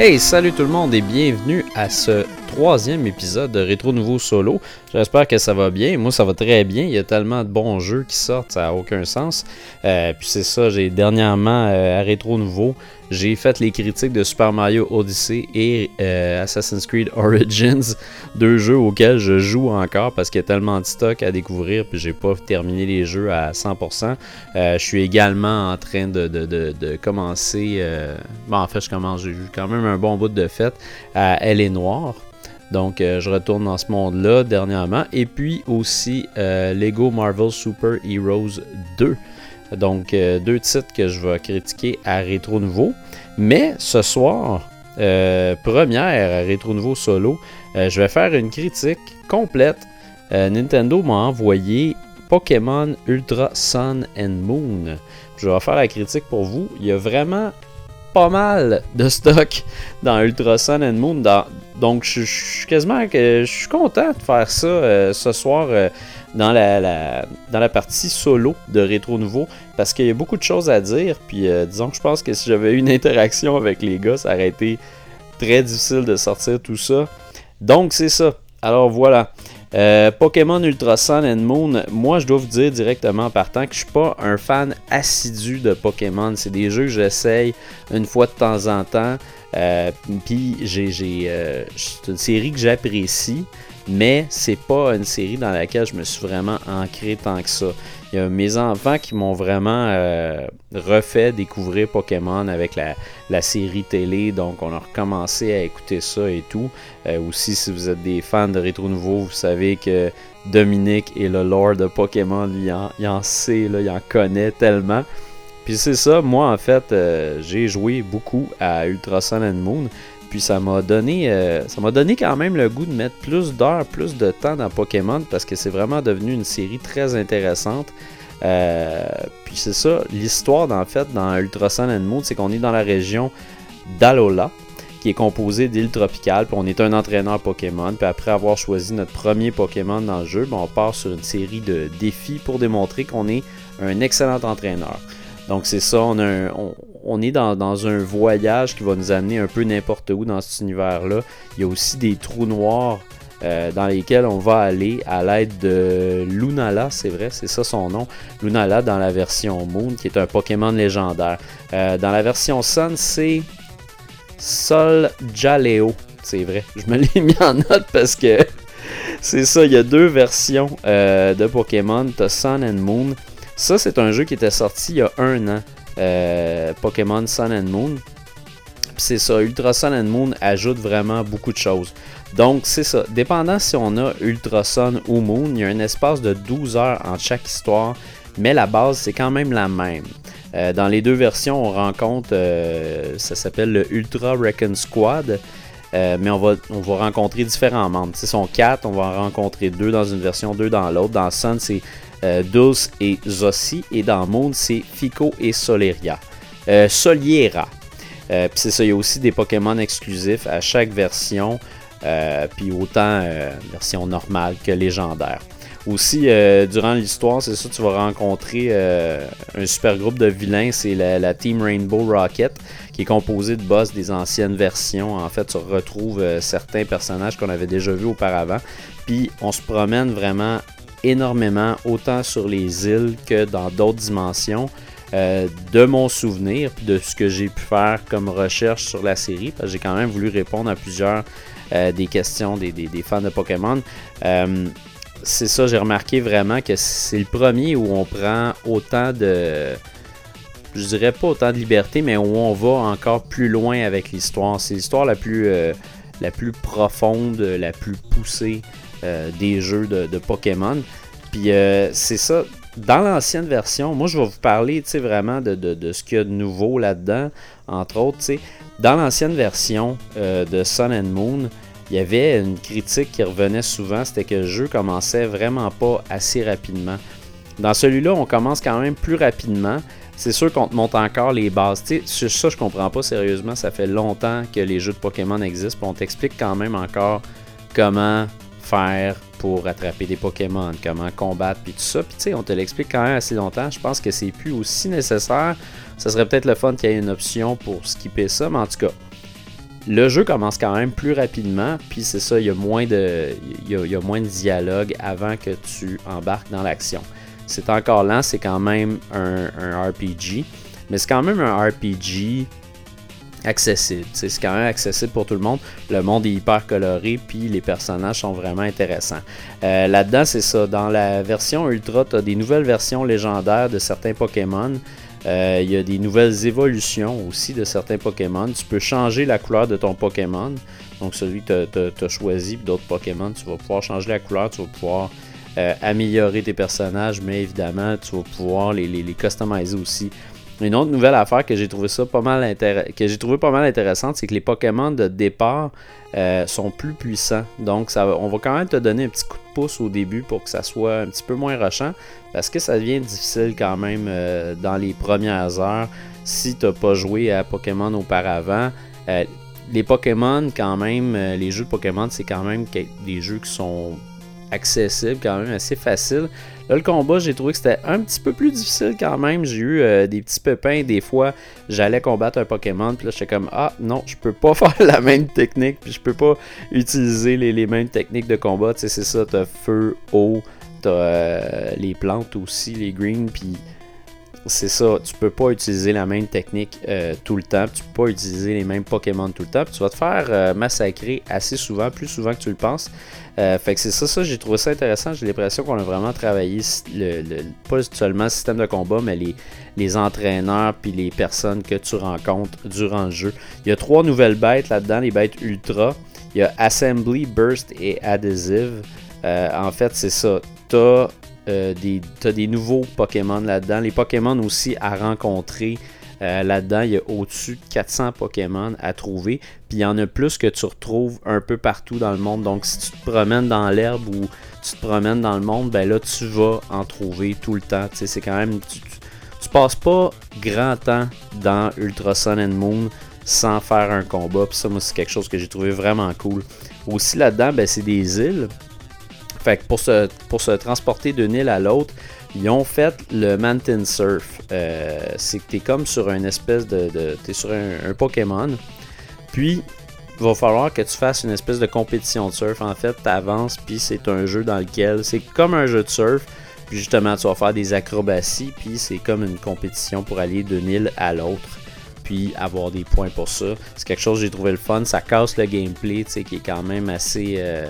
Hey, salut tout le monde et bienvenue à ce troisième épisode de Rétro Nouveau Solo. J'espère que ça va bien. Moi, ça va très bien. Il y a tellement de bons jeux qui sortent, ça n'a aucun sens. Euh, puis c'est ça, j'ai dernièrement euh, à Rétro Nouveau, j'ai fait les critiques de Super Mario Odyssey et euh, Assassin's Creed Origins, deux jeux auxquels je joue encore parce qu'il y a tellement de stock à découvrir puis j'ai pas terminé les jeux à 100%. je suis également en train de, commencer, bon, en fait je commence, j'ai quand même un bon bout de fête à Elle est Noire. Donc, je retourne dans ce monde-là dernièrement. Et puis aussi Lego Marvel Super Heroes 2. Donc, euh, deux titres que je vais critiquer à Rétro Nouveau. Mais ce soir, euh, première à Rétro Nouveau solo, euh, je vais faire une critique complète. Nintendo m'a envoyé Pokémon Ultra Sun and Moon. Je vais faire la critique pour vous. Il y a vraiment pas mal de stock dans Ultra Sun and Moon. Donc, je, suis quasiment je suis content de faire ça ce soir dans la, dans la partie solo de Rétro Nouveau parce qu'il y a beaucoup de choses à dire. Puis euh, disons que je pense que si j'avais eu une interaction avec les gars, ça aurait été très difficile de sortir tout ça. Donc c'est ça. Alors voilà. Euh, Pokémon Ultra Sun and Moon, moi je dois vous dire directement en partant que je suis pas un fan assidu de Pokémon. C'est des jeux que j'essaye une fois de temps en temps. Euh, puis j'ai, c'est une série que j'apprécie mais c'est pas une série dans laquelle je me suis vraiment ancré tant que ça. Il y a mes enfants qui m'ont vraiment euh, refait découvrir Pokémon avec la, série télé, donc on a recommencé à écouter ça et tout. Euh, aussi, si vous êtes des fans de Rétro Nouveau, vous savez que Dominique est le lord de Pokémon, il en, il en sait, là, il en connaît tellement. Puis c'est ça, moi en fait, euh, j'ai joué beaucoup à Ultra Sun and Moon. Puis ça m'a donné, euh, ça m'a donné quand même le goût de mettre plus d'heures, plus de temps dans Pokémon parce que c'est vraiment devenu une série très intéressante. Euh, puis c'est ça, l'histoire en fait dans Ultra Sun and Moon, c'est qu'on est dans la région d'Alola, qui est composée d'îles tropicales, puis on est un entraîneur Pokémon. Puis après avoir choisi notre premier Pokémon dans le jeu, ben, on part sur une série de défis pour démontrer qu'on est un excellent entraîneur. Donc c'est ça, on, est dans, un voyage qui va nous amener un peu n'importe où dans cet univers-là. Il y a aussi des trous noirs euh, dans lesquels on va aller à l'aide de Lunala, c'est vrai, c'est ça son nom. Lunala dans la version Moon, qui est un Pokémon légendaire. Euh, dans la version Sun, c'est Sol Jaleo. C'est vrai, je me l'ai mis en note parce que c'est ça, il y a deux versions euh, de Pokémon, Sun and Moon. Ça, c'est un jeu qui était sorti il y a un an. Euh, Pokémon Sun and Moon. C'est ça, Ultra Sun and Moon ajoute vraiment beaucoup de choses. Donc, c'est ça. Dépendant si on a Ultra Sun ou Moon, il y a un espace de 12 heures entre chaque histoire, mais la base, c'est quand même la même. Euh, dans les deux versions, on rencontre, euh, ça s'appelle le Ultra Recon Squad. mais on va, on va rencontrer différents membres. Ce sont quatre, on va en rencontrer deux dans une version, deux dans l'autre. Dans Sun, c'est euh, Dulce et Zossi. Et dans Monde, c'est Fico et Soleria. Euh, Soliera. Euh, puis c'est ça, il y a aussi des Pokémon exclusifs à chaque version. puis autant version normale que légendaire. Aussi, durant l'histoire, c'est ça, tu vas rencontrer un super groupe de vilains, c'est la, Team Rainbow Rocket, qui est composé de boss des anciennes versions. En fait, tu retrouves certains personnages qu'on avait déjà vus auparavant. Puis on se promène vraiment énormément, autant sur les îles que dans d'autres dimensions. Euh, de mon souvenir, de ce que j'ai pu faire comme recherche sur la série, parce que j'ai quand même voulu répondre à plusieurs euh, des questions des, fans de Pokémon. Euh, c'est ça, j'ai remarqué vraiment que c'est le premier où on prend autant de. Je dirais pas autant de liberté, mais où on va encore plus loin avec l'histoire. C'est l'histoire la plus, la plus profonde, la plus poussée des jeux de, Pokémon. Puis euh, c'est ça, dans l'ancienne version, moi je vais vous parler vraiment de, de, ce qu'il y a de nouveau là-dedans. Entre autres, dans l'ancienne version euh, de Sun and Moon, il y avait une critique qui revenait souvent, c'était que le jeu commençait vraiment pas assez rapidement. Dans celui-là, on commence quand même plus rapidement. C'est sûr qu'on te montre encore les bases. Tu sais, ça, je comprends pas sérieusement. Ça fait longtemps que les jeux de Pokémon existent. on t'explique quand même encore comment faire pour attraper des Pokémon, comment combattre, puis tout ça. Puis tu sais, on te l'explique quand même assez longtemps. Je pense que c'est plus aussi nécessaire. Ça serait peut-être le fun qu'il y ait une option pour skipper ça, mais en tout cas, le jeu commence quand même plus rapidement, puis c'est ça, il y, a moins de, il, y a, moins de dialogue avant que tu embarques dans l'action. C'est encore lent, c'est quand même un, un RPG, mais c'est quand même un RPG accessible. C'est quand même accessible pour tout le monde. Le monde est hyper coloré, puis les personnages sont vraiment intéressants. Euh, là-dedans, c'est ça. Dans la version Ultra, tu as des nouvelles versions légendaires de certains Pokémon. Euh, il y a des nouvelles évolutions aussi de certains Pokémon. Tu peux changer la couleur de ton Pokémon. Donc celui que tu as, choisi, d'autres Pokémon, tu vas pouvoir changer la couleur, tu vas pouvoir euh, améliorer tes personnages, mais évidemment, tu vas pouvoir les, les, les customiser aussi. Une autre nouvelle affaire que j'ai trouvé ça pas mal que j'ai trouvé pas mal intéressante, c'est que les Pokémon de départ euh, sont plus puissants. Donc on va quand même te donner un petit coup de pouce au début pour que ça soit un petit peu moins rushant, parce que ça devient difficile quand même euh, dans les premières heures si tu n'as pas joué à Pokémon auparavant. Euh, les Pokémon, quand même, les jeux de Pokémon, c'est quand même des jeux qui sont accessibles, quand même assez faciles. Là, le combat, j'ai trouvé que c'était un petit peu plus difficile quand même. J'ai eu euh, des petits pépins. Des fois, j'allais combattre un Pokémon. Puis là, j'étais comme Ah non, je peux pas faire la même technique. Puis je peux pas utiliser les, mêmes techniques de combat. Tu sais, c'est ça. T'as feu, eau. T'as euh, les plantes aussi, les greens. Puis c'est ça, tu peux pas utiliser la même technique euh, tout le temps, tu peux pas utiliser les mêmes Pokémon tout le temps, tu vas te faire euh, massacrer assez souvent, plus souvent que tu le penses. Euh, fait que c'est ça, ça j'ai trouvé ça intéressant. J'ai l'impression qu'on a vraiment travaillé le, pas seulement le système de combat, mais les, les entraîneurs puis les personnes que tu rencontres durant le jeu. Il y a trois nouvelles bêtes là-dedans, les bêtes ultra. Il y a Assembly, Burst et Adhesive. en fait, c'est ça. T'as euh, des, as des nouveaux Pokémon là-dedans. Les Pokémon aussi à rencontrer. Euh, là-dedans, il y a au-dessus de 400 Pokémon à trouver. Puis il y en a plus que tu retrouves un peu partout dans le monde. Donc si tu te promènes dans l'herbe ou tu te promènes dans le monde, ben là tu vas en trouver tout le temps. C'est quand même. Tu, tu, passes pas grand temps dans Ultra Sun and Moon sans faire un combat. Puis ça, moi, c'est quelque chose que j'ai trouvé vraiment cool. Aussi là-dedans, ben, c'est des îles. Fait pour se, pour se transporter d'une île à l'autre, ils ont fait le Mountain Surf. Euh, c'est que tu es comme sur une espèce de. tu es sur un, Pokémon. Puis, il va falloir que tu fasses une espèce de compétition de surf. En fait, tu avances, puis c'est un jeu dans lequel. C'est comme un jeu de surf. Puis justement, tu vas faire des acrobaties. Puis c'est comme une compétition pour aller d'une île à l'autre. Puis avoir des points pour ça. C'est quelque chose que j'ai trouvé le fun. Ça casse le gameplay, tu sais, qui est quand même assez. Euh,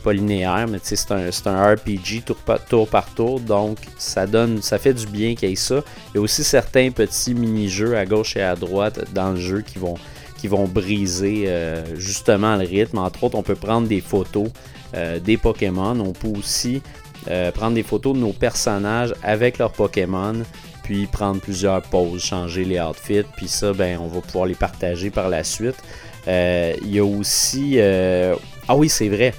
pas linéaire, mais c'est un, un, RPG tour par, tour donc ça donne, ça fait du bien qu'il y ait ça. Il y a aussi certains petits mini-jeux à gauche et à droite dans le jeu qui vont, qui vont briser euh, justement le rythme. Entre autres, on peut prendre des photos euh, des Pokémon. On peut aussi euh, prendre des photos de nos personnages avec leurs Pokémon, puis prendre plusieurs pauses, changer les outfits, puis ça, ben, on va pouvoir les partager par la suite. Il y a aussi... ah oui, c'est vrai.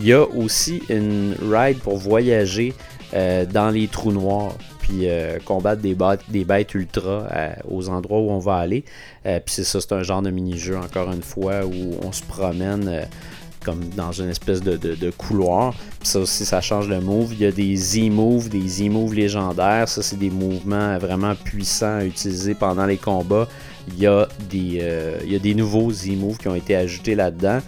Il y a aussi une ride pour voyager euh, dans les trous noirs puis euh, combattre des bêtes, des bêtes ultra euh, aux endroits où on va aller. puis c'est ça, c'est un genre de mini-jeu, encore une fois, où on se promène comme dans une espèce de, couloir. Puis ça aussi, ça change le move. Il y a des Z-moves, des Z-moves légendaires. Ça, c'est des mouvements vraiment puissants à utiliser pendant les combats. Il y a des, il y a des nouveaux Z-moves qui ont été ajoutés là-dedans.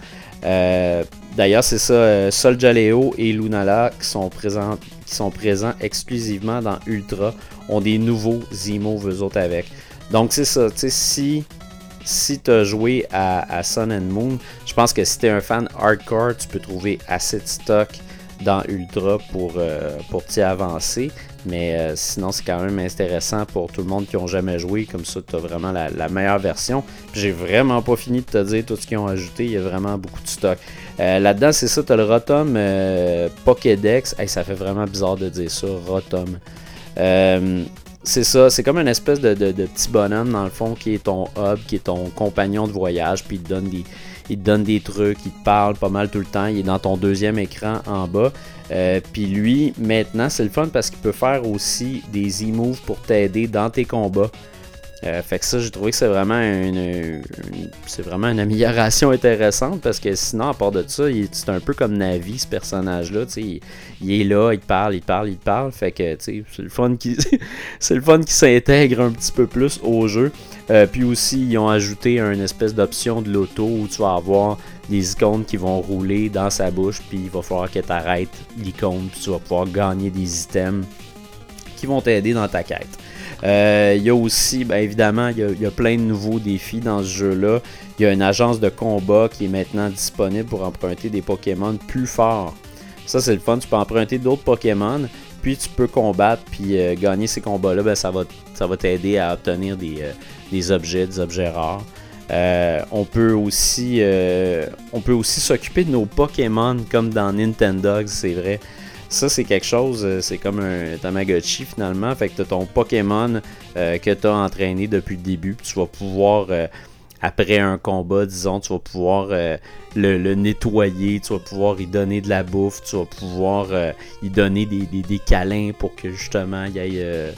Euh, d'ailleurs, c'est ça, euh, Sol Jaleo et Lunala qui sont, présents, exclusivement dans Ultra ont des nouveaux Zemo eux autres avec. Donc c'est ça, tu sais, si, si tu as joué à, Sun and Moon, je pense que si tu es un fan hardcore, tu peux trouver assez de stock dans Ultra pour, euh, pour t'y avancer. Mais euh, sinon, c'est quand même intéressant pour tout le monde qui n'a jamais joué. Comme ça, tu as vraiment la, meilleure version. J'ai vraiment pas fini de te dire tout ce qu'ils ont ajouté. Il y a vraiment beaucoup de stock. Euh, là-dedans, c'est ça, tu as le Rotom euh, Pokédex. ça fait vraiment bizarre de dire ça, Rotom. c'est ça, c'est comme une espèce de, petit bonhomme dans le fond qui est ton hub, qui est ton compagnon de voyage, puis il te donne des, il te donne des trucs, il te parle pas mal tout le temps, il est dans ton deuxième écran en bas. Euh, puis lui, maintenant, c'est le fun parce qu'il peut faire aussi des e-moves pour t'aider dans tes combats. Euh, fait que ça, j'ai trouvé que c'est vraiment une, c'est vraiment une amélioration intéressante parce que sinon, à part de ça, c'est un peu comme Navi, ce personnage-là. Il, il, est là, il parle, il parle, il parle. Fait que c'est le fun qui, c'est le fun s'intègre un petit peu plus au jeu. puis aussi, ils ont ajouté une espèce d'option de l'auto où tu vas avoir des icônes qui vont rouler dans sa bouche, puis il va falloir que tu arrêtes l'icône, puis tu vas pouvoir gagner des items qui vont t'aider dans ta quête. Euh, il y a aussi, bien évidemment, il y, a, plein de nouveaux défis dans ce jeu-là. Il y a une agence de combat qui est maintenant disponible pour emprunter des Pokémon plus forts. Ça, c'est le fun. Tu peux emprunter d'autres Pokémon, puis tu peux combattre, puis euh, gagner ces combats-là. Ben, ça va, ça va t'aider à obtenir des, euh, objets, des objets rares. on peut aussi, on peut aussi s'occuper de nos Pokémon comme dans Nintendo, c'est vrai. Ça, c'est quelque chose, euh, c'est comme un Tamagotchi finalement. Fait que tu as ton Pokémon euh, que tu as entraîné depuis le début. Puis tu vas pouvoir, euh, après un combat, disons, tu vas pouvoir le, nettoyer, tu vas pouvoir y donner de la bouffe, tu vas pouvoir y donner des, des, câlins pour que justement il,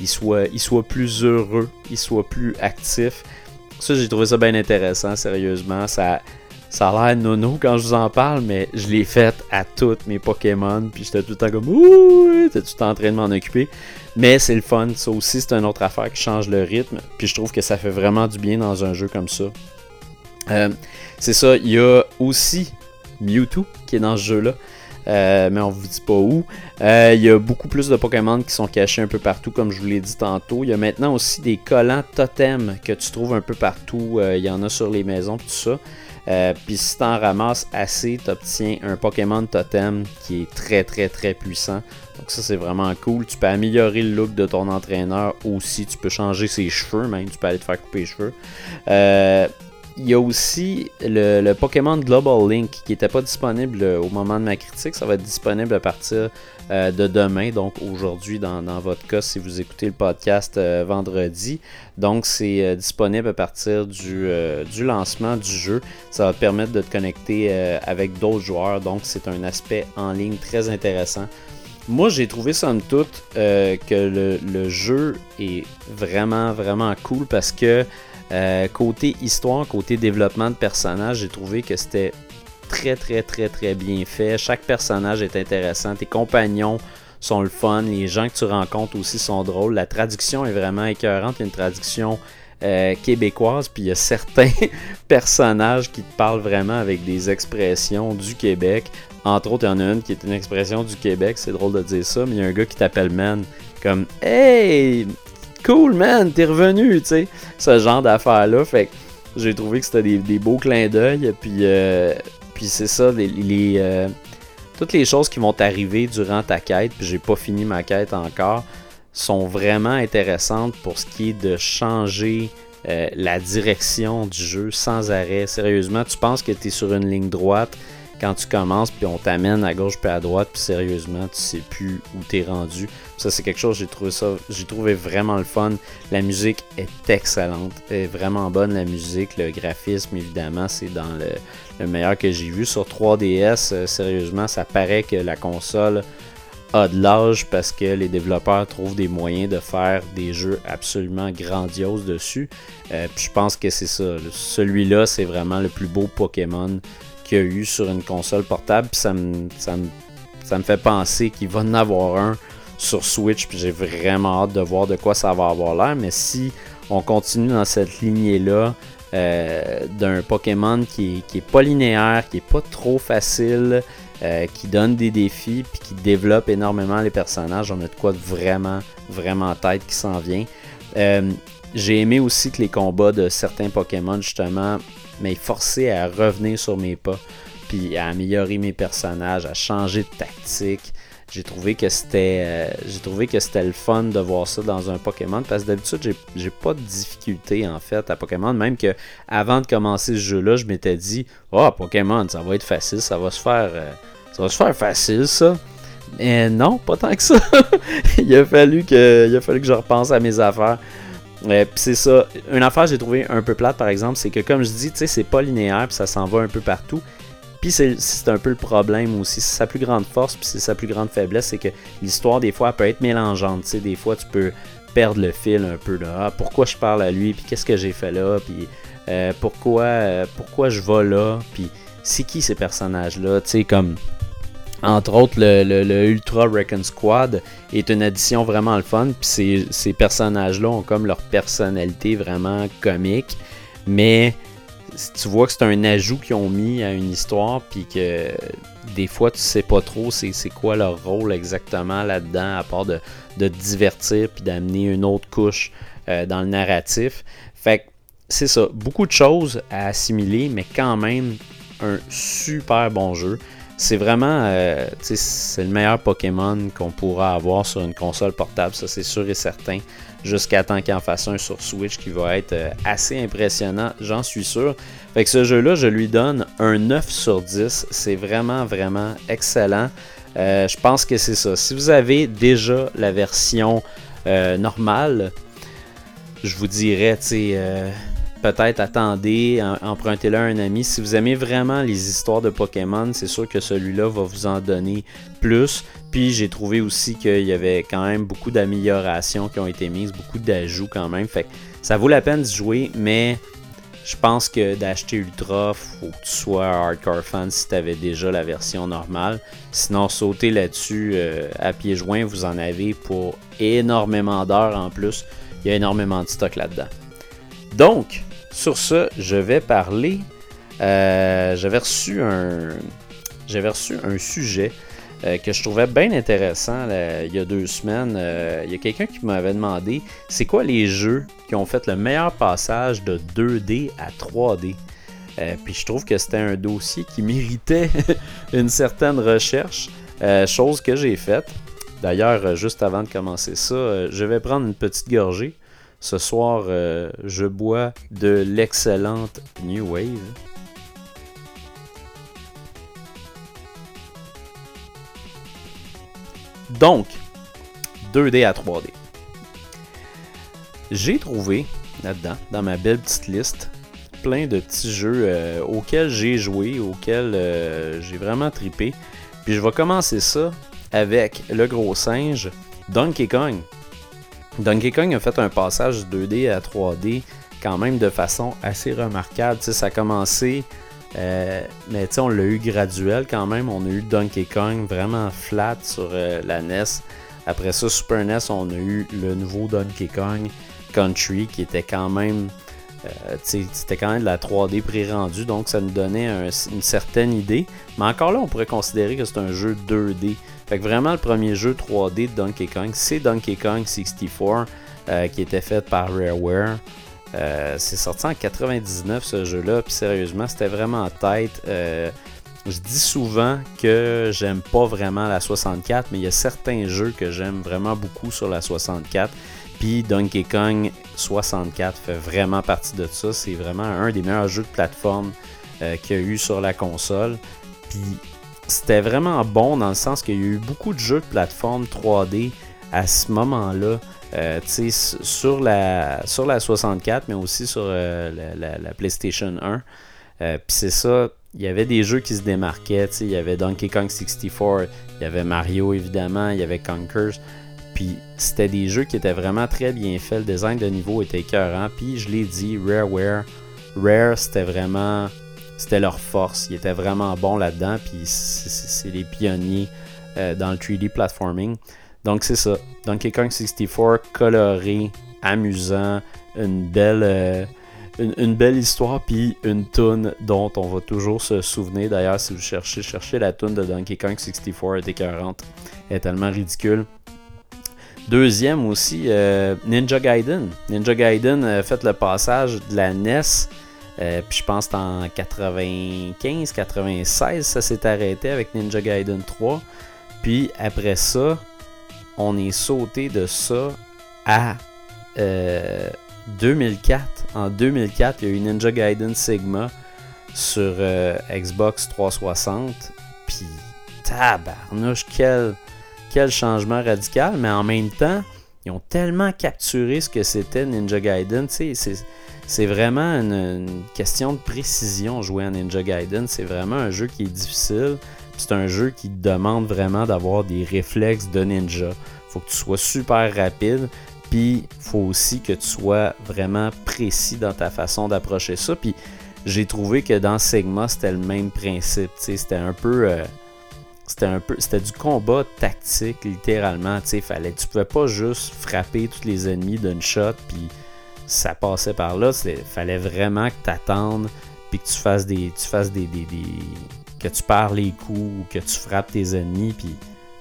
il, soit, il soit plus heureux, il soit plus actif. Ça, j'ai trouvé ça bien intéressant, sérieusement. Ça, ça a l'air nono quand je vous en parle, mais je l'ai fait à toutes mes Pokémon. Puis j'étais tout le temps comme Ouh, t'es tout le temps en train de m'en occuper. Mais c'est le fun. Ça aussi, c'est une autre affaire qui change le rythme. Puis je trouve que ça fait vraiment du bien dans un jeu comme ça. Euh, c'est ça. Il y a aussi Mewtwo qui est dans ce jeu-là. Euh, mais on vous dit pas où. Euh, il y a beaucoup plus de Pokémon qui sont cachés un peu partout, comme je vous l'ai dit tantôt. Il y a maintenant aussi des collants totems que tu trouves un peu partout. il y en a sur les maisons, tout ça. Euh, puis si tu en ramasses assez, tu obtiens un Pokémon Totem qui est très très très puissant. Donc ça c'est vraiment cool. Tu peux améliorer le look de ton entraîneur aussi. Tu peux changer ses cheveux même. Tu peux aller te faire couper les cheveux. Euh, il y a aussi le, Pokémon Global Link qui n'était pas disponible au moment de ma critique. Ça va être disponible à partir euh, de demain, donc aujourd'hui dans, votre cas si vous écoutez le podcast euh, vendredi. Donc c'est euh, disponible à partir du, du, lancement du jeu. Ça va te permettre de te connecter avec d'autres joueurs. Donc c'est un aspect en ligne très intéressant. Moi, j'ai trouvé somme toute que le, le, jeu est vraiment, vraiment cool parce que euh, côté histoire, côté développement de personnages, j'ai trouvé que c'était très très très très bien fait. Chaque personnage est intéressant. Tes compagnons sont le fun. Les gens que tu rencontres aussi sont drôles. La traduction est vraiment écœurante. Il y a une traduction euh, québécoise. Puis il y a certains personnages qui te parlent vraiment avec des expressions du Québec. Entre autres, il y en a une qui est une expression du Québec. C'est drôle de dire ça. Mais il y a un gars qui t'appelle Man. Comme Hey, cool, man, t'es revenu, tu sais. Ce genre d'affaires-là. Fait que j'ai trouvé que c'était des, beaux clins d'œil. Puis, euh, puis c'est ça, les, euh, toutes les choses qui vont arriver durant ta quête, puis j'ai pas fini ma quête encore, sont vraiment intéressantes pour ce qui est de changer euh, la direction du jeu sans arrêt. Sérieusement, tu penses que tu es sur une ligne droite quand tu commences, puis on t'amène à gauche puis à droite, puis sérieusement, tu sais plus où t'es rendu. Ça, c'est quelque chose, j'ai trouvé ça, j'ai trouvé vraiment le fun. La musique est excellente, elle est vraiment bonne la musique, le graphisme évidemment, c'est dans le, meilleur que j'ai vu sur 3DS. Euh, sérieusement, ça paraît que la console a de l'âge parce que les développeurs trouvent des moyens de faire des jeux absolument grandioses dessus. Euh, puis je pense que c'est ça. Celui-là, c'est vraiment le plus beau Pokémon qu'il y a eu sur une console portable. Puis ça me, fait penser qu'il va en avoir un sur Switch. Puis j'ai vraiment hâte de voir de quoi ça va avoir l'air. Mais si on continue dans cette lignée-là euh, d'un Pokémon qui, qui est pas linéaire, qui est pas trop facile, euh, qui donne des défis, puis qui développe énormément les personnages, on a de quoi de vraiment, vraiment tête qui s'en vient. Euh, j'ai aimé aussi que les combats de certains Pokémon, justement, mais forcé à revenir sur mes pas, puis à améliorer mes personnages, à changer de tactique. J'ai trouvé que c'était euh, j'ai trouvé que c'était le fun de voir ça dans un Pokémon parce que d'habitude j'ai pas de difficulté en fait à Pokémon même que avant de commencer ce jeu là je m'étais dit oh Pokémon ça va être facile ça va se faire euh, ça va se faire facile ça mais non pas tant que ça. Il a fallu que il a fallu que je repense à mes affaires euh, c'est ça. Une affaire que j'ai trouvé un peu plate, par exemple, c'est que comme je dis, tu sais, c'est pas linéaire, puis ça s'en va un peu partout. Puis c'est un peu le problème aussi. C'est sa plus grande force, puis c'est sa plus grande faiblesse, c'est que l'histoire, des fois, peut être mélangeante. Tu sais, des fois, tu peux perdre le fil un peu. Là. Ah, pourquoi je parle à lui, puis qu'est-ce que j'ai fait là, puis euh, pourquoi, euh, pourquoi je vais là, puis c'est qui ces personnages-là, tu sais, comme Entre autres, le, Ultra Reckon Squad est une addition vraiment le fun. Puis ces, ces personnages-là ont comme leur personnalité vraiment comique. Mais tu vois que c'est un ajout qu'ils ont mis à une histoire. Puis que des fois, tu sais pas trop c'est quoi leur rôle exactement là-dedans, à part de, de te divertir puis d'amener une autre couche euh, dans le narratif. Fait que c'est ça, beaucoup de choses à assimiler, mais quand même un super bon jeu. C'est vraiment, euh, c'est le meilleur Pokémon qu'on pourra avoir sur une console portable, ça c'est sûr et certain. Jusqu'à temps qu'il en fasse un sur Switch qui va être euh, assez impressionnant, j'en suis sûr. Fait que ce jeu-là, je lui donne un 9 sur 10. C'est vraiment, vraiment excellent. Euh, je pense que c'est ça. Si vous avez déjà la version normale, je vous dirais, tu sais peut-être attendez, empruntez-le à un ami. Si vous aimez vraiment les histoires de Pokémon, c'est sûr que celui-là va vous en donner plus. Puis j'ai trouvé aussi qu'il y avait quand même beaucoup d'améliorations qui ont été mises, beaucoup d'ajouts quand même. Fait ça vaut la peine de jouer, mais je pense que d'acheter Ultra, faut que tu sois hardcore fan si tu avais déjà la version normale. Sinon, sauter là-dessus euh, à pieds joints, vous en avez pour énormément d'heures en plus. Il y a énormément de stock là-dedans. Donc, sur ce, je vais parler. Euh, j'avais reçu un. J'avais reçu un sujet euh, que je trouvais bien intéressant il y a deux semaines. Euh, il y a quelqu'un qui m'avait demandé c'est quoi les jeux qui ont fait le meilleur passage de 2D à 3D. puis je trouve que c'était un dossier qui méritait une certaine recherche, chose que j'ai faite. D'ailleurs, juste avant de commencer ça, je vais prendre une petite gorgée. Ce soir, euh, je bois de l'excellente New Wave. Donc, 2D à 3D. J'ai trouvé là-dedans, dans ma belle petite liste, plein de petits jeux euh, auxquels j'ai joué, auxquels euh, j'ai vraiment tripé. Puis je vais commencer ça avec le gros singe Donkey Kong. Donkey Kong a fait un passage 2D à 3D quand même de façon assez remarquable. ça a commencé, euh, mais on l'a eu graduel quand même. On a eu Donkey Kong vraiment flat sur euh, la NES. Après ça, Super NES, on a eu le nouveau Donkey Kong Country qui était quand même. Euh, c'était quand même de la 3D pré-rendue, donc ça nous donnait une certaine idée. Mais encore là, on pourrait considérer que c'est un jeu 2D. Fait que vraiment, le premier jeu 3D de Donkey Kong, c'est Donkey Kong 64, euh, qui était fait par Rareware. Euh, c'est sorti en 99 ce jeu-là, puis sérieusement, c'était vraiment en tête. Euh, je dis souvent que j'aime pas vraiment la 64, mais il y a certains jeux que j'aime vraiment beaucoup sur la 64. Puis Donkey Kong 64 fait vraiment partie de ça. C'est vraiment un des meilleurs jeux de plateforme qu'il y a eu sur la console. Puis c'était vraiment bon dans le sens qu'il y a eu beaucoup de jeux de plateforme 3D à ce moment-là. Euh, sur, la, sur la 64, mais aussi sur euh, la, PlayStation 1. Euh, Puis c'est ça, il y avait des jeux qui se démarquaient. Il y avait Donkey Kong 64, il y avait Mario évidemment, il y avait Conkers. Puis c'était des jeux qui étaient vraiment très bien faits. Le design de niveau était écœurant. Puis je l'ai dit, Rareware, Rare c'était vraiment c'était leur force. Ils étaient vraiment bons là-dedans, puis c'est les pionniers euh, dans le 3D platforming. Donc c'est ça. Donkey Kong 64, coloré, amusant, une belle, euh, une, belle histoire, puis une tune dont on va toujours se souvenir. D'ailleurs, si vous cherchez, cherchez la tune de Donkey Kong 64, elle est 40. Elle est tellement ridicule. Deuxième aussi, euh, Ninja Gaiden. Ninja Gaiden fait le passage de la NES euh, puis je pense qu'en 95-96, ça s'est arrêté avec Ninja Gaiden 3. Puis après ça, on est sauté de ça à 2004. Euh, en 2004, il y a eu Ninja Gaiden Sigma sur euh, Xbox 360. Puis tabarnouche, quel, changement radical. Mais en même temps, ils ont tellement capturé ce que c'était Ninja Gaiden. Tu sais, vraiment une, question de précision jouer à Ninja Gaiden. C'est vraiment un jeu qui est difficile. C'est un jeu qui demande vraiment d'avoir des réflexes de ninja. Faut que tu sois super rapide. Puis faut aussi que tu sois vraiment précis dans ta façon d'approcher ça. Puis j'ai trouvé que dans Sigma, c'était le même principe. C'était un peu. Euh, c'était un peu c'était du combat tactique littéralement tu fallait tu pouvais pas juste frapper tous les ennemis d'une shot puis ça passait par là il fallait vraiment que tu attendes puis que tu fasses des tu fasses des, des, que tu perds les coups ou que tu frappes tes ennemis puis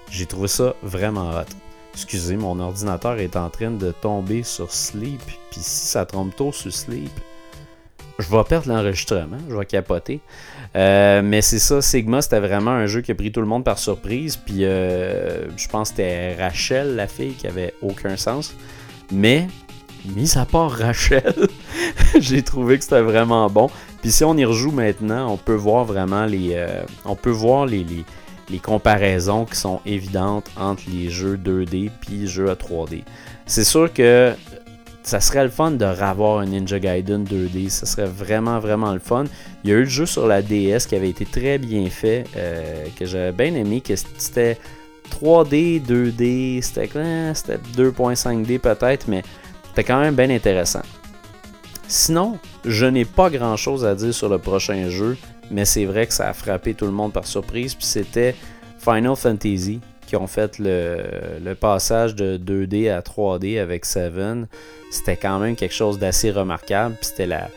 j'ai trouvé ça vraiment hot excusez mon ordinateur est en train de tomber sur sleep puis si ça tombe tôt sur sleep je vais perdre l'enregistrement, je vais capoter. Euh, mais c'est ça, Sigma, c'était vraiment un jeu qui a pris tout le monde par surprise. Puis euh, je pense que c'était Rachel, la fille, qui avait aucun sens. Mais, mis à part Rachel, j'ai trouvé que c'était vraiment bon. Puis si on y rejoue maintenant, on peut voir vraiment les, euh, on peut voir les, les, comparaisons qui sont évidentes entre les jeux 2D puis les jeux à 3D. C'est sûr que ça serait le fun de revoir un Ninja Gaiden 2D. Ça serait vraiment, vraiment le fun. Il y a eu le jeu sur la DS qui avait été très bien fait, euh, que j'avais bien aimé, que c'était 3D, 2D, c'était 2.5D peut-être, mais c'était quand même bien intéressant. Sinon, je n'ai pas grand chose à dire sur le prochain jeu, mais c'est vrai que ça a frappé tout le monde par surprise, puis c'était Final Fantasy qui ont fait le, passage de 2D à 3D avec Seven, c'était quand même quelque chose d'assez remarquable. c'était la.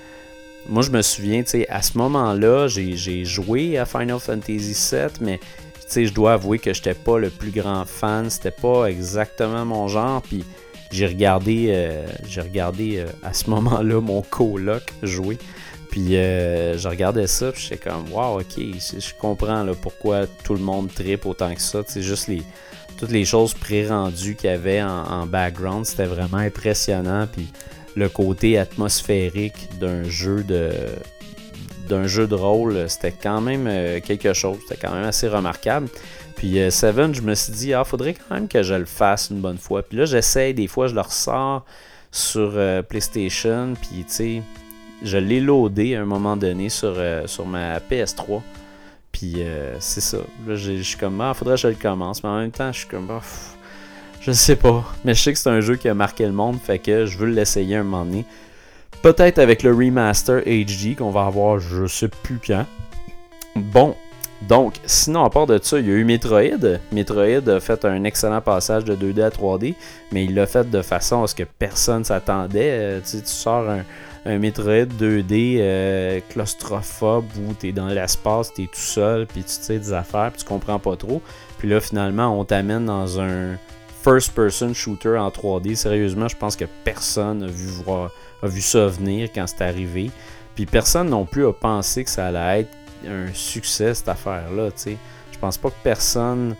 Moi, je me souviens, tu sais, à ce moment-là, j'ai joué à Final Fantasy VII, mais je dois avouer que j'étais pas le plus grand fan. C'était pas exactement mon genre. Puis j'ai regardé, euh, j'ai regardé euh, à ce moment-là mon coloc jouer. Puis euh, je regardais ça, puis j'étais comme, wow, ok, je comprends pourquoi tout le monde tripe autant que ça. C'est juste les, toutes les choses pré-rendues qu'il y avait en, background, c'était vraiment impressionnant. Puis le côté atmosphérique d'un jeu de d'un jeu de rôle, c'était quand même euh, quelque chose, c'était quand même assez remarquable. Puis euh, Seven, je me suis dit, ah, faudrait quand même que je le fasse une bonne fois. Puis là, j'essaye, des fois, je le ressors sur PlayStation, puis tu sais je l'ai loadé à un moment donné sur, euh, ma PS3. Puis euh, c'est ça. Là, je suis comme, ah, faudrait que je le commence. Mais en même temps, je suis comme, oh, je sais pas. Mais je sais que c'est un jeu qui a marqué le monde. Fait que je veux l'essayer un moment donné. Peut-être avec le remaster HD qu'on va avoir, je sais plus quand. Bon, donc, sinon, à part de ça, il y a eu Metroid. Metroid a fait un excellent passage de 2D à 3D, mais il l'a fait de façon à ce que personne s'attendait. Euh, tu, sors un, un Metroid 2D euh, claustrophobe où tu es dans l'espace, tu es tout seul, puis tu sais des affaires, puis tu comprends pas trop. Puis là, finalement, on t'amène dans un first-person shooter en 3D. Sérieusement, je pense que personne a vu, a vu ça venir quand c'est arrivé. Puis personne non plus a pensé que ça allait être un succès, cette affaire-là. Je pense pas que personne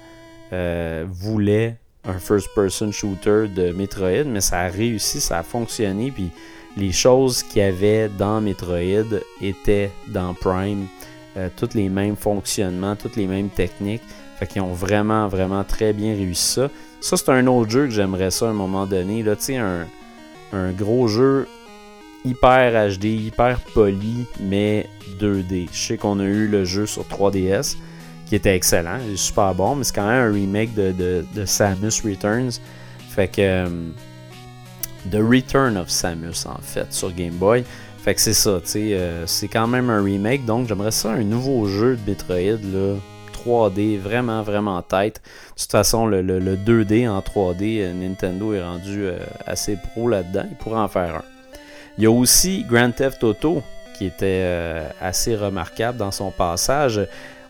euh, voulait un first-person shooter de Metroid, mais ça a réussi, ça a fonctionné. Puis les choses qu'il y avait dans Metroid étaient dans Prime. Euh, tous les mêmes fonctionnements, toutes les mêmes techniques. Fait qu'ils ont vraiment, vraiment très bien réussi ça. Ça, c'est un autre jeu que j'aimerais ça à un moment donné. Là, tu sais, un, un gros jeu hyper HD, hyper poli, mais 2D. Je sais qu'on a eu le jeu sur 3DS qui était excellent, il est super bon, mais c'est quand même un remake de, de, Samus Returns. Fait que. Euh, The Return of Samus, en fait, sur Game Boy. Fait que c'est ça, tu sais, euh, c'est quand même un remake, donc j'aimerais ça un nouveau jeu de Metroid, là, 3D, vraiment, vraiment tête. De toute façon, le, 2D en 3D, euh, Nintendo est rendu euh, assez pro là-dedans, il pourrait en faire un. Il y a aussi Grand Theft Auto, qui était assez remarquable dans son passage.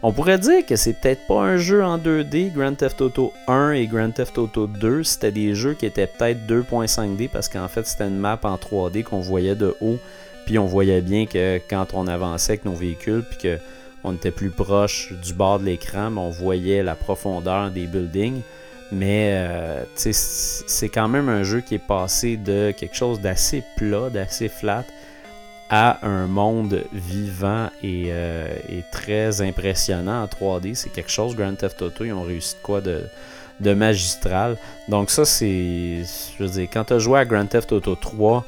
On pourrait dire que c'est peut-être pas un jeu en 2D. Grand Theft Auto 1 et Grand Theft Auto 2, c'était des jeux qui étaient peut-être 2.5D parce qu'en fait, c'était une map en 3D qu'on voyait de haut. Puis on voyait bien que quand on avançait avec nos véhicules, puis que on était plus proche du bord de l'écran, on voyait la profondeur des buildings. Mais euh, c'est quand même un jeu qui est passé de quelque chose d'assez plat, d'assez flat, à un monde vivant euh, et, très impressionnant en 3D. C'est quelque chose, Grand Theft Auto, ils ont réussi de quoi de, de magistral. Donc ça, c'est... Je veux dire, quand tu as joué à Grand Theft Auto 3,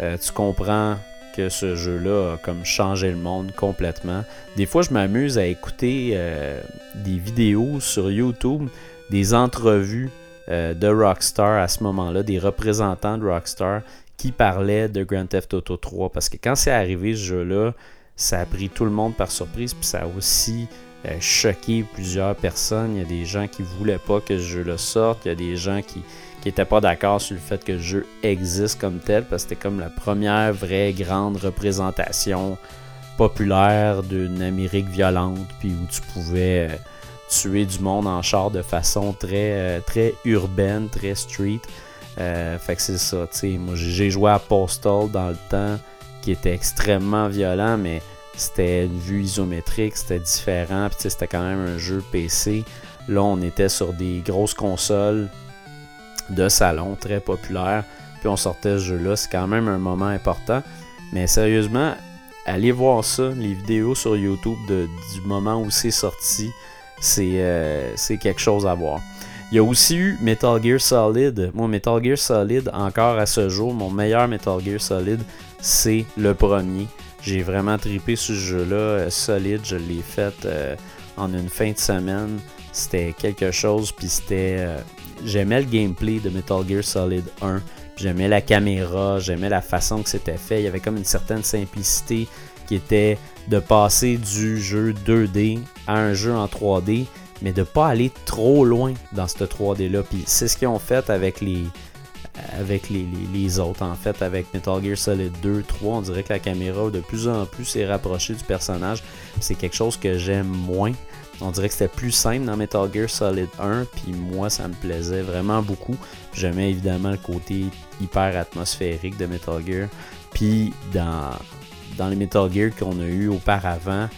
euh, tu comprends que ce jeu-là a comme changé le monde complètement. Des fois, je m'amuse à écouter euh, des vidéos sur YouTube, des entrevues de Rockstar à ce moment-là, des représentants de Rockstar qui parlait de Grand Theft Auto 3. Parce que quand c'est arrivé ce jeu-là, ça a pris tout le monde par surprise, puis ça a aussi euh, choqué plusieurs personnes. Il y a des gens qui voulaient pas que ce jeu-là sorte. Il y a des gens qui n'étaient pas d'accord sur le fait que le jeu existe comme tel, parce que c'était comme la première vraie grande représentation populaire d'une Amérique violente, puis où tu pouvais euh, tuer du monde en char de façon très, euh, très urbaine, très street. fait que c'est ça, tu sais. Moi, j'ai joué à Postal dans le temps, qui était extrêmement violent, mais c'était une vue isométrique, c'était différent, puis c'était quand même un jeu PC. Là, on était sur des grosses consoles de salon très populaires, puis on sortait ce jeu-là. C'est quand même un moment important. Mais sérieusement, allez voir ça, les vidéos sur YouTube du moment où c'est sorti. Euh, c'est quelque chose à voir. Il y a aussi eu Metal Gear Solid. Moi, Metal Gear Solid, encore à ce jour, mon meilleur Metal Gear Solid, c'est le premier. J'ai vraiment tripé ce jeu-là, euh, solide. Je l'ai fait euh, en une fin de semaine. C'était quelque chose, puis c'était. J'aimais le gameplay de Metal Gear Solid 1. J'aimais la caméra, j'aimais la façon que c'était fait. Il y avait comme une certaine simplicité qui était de passer du jeu 2D à un jeu en 3D, mais de pas aller trop loin dans ce 3D-là. Puis c'est ce qu'ils ont fait avec les, avec les, autres. En fait, avec Metal Gear Solid 2, 3, on dirait que la caméra de plus en plus s'est rapprochée du personnage. C'est quelque chose que j'aime moins. On dirait que c'était plus simple dans Metal Gear Solid 1, puis moi ça me plaisait vraiment beaucoup. J'aimais évidemment le côté hyper atmosphérique de Metal Gear. Puis dans, dans les Metal Gear qu'on a eu auparavant,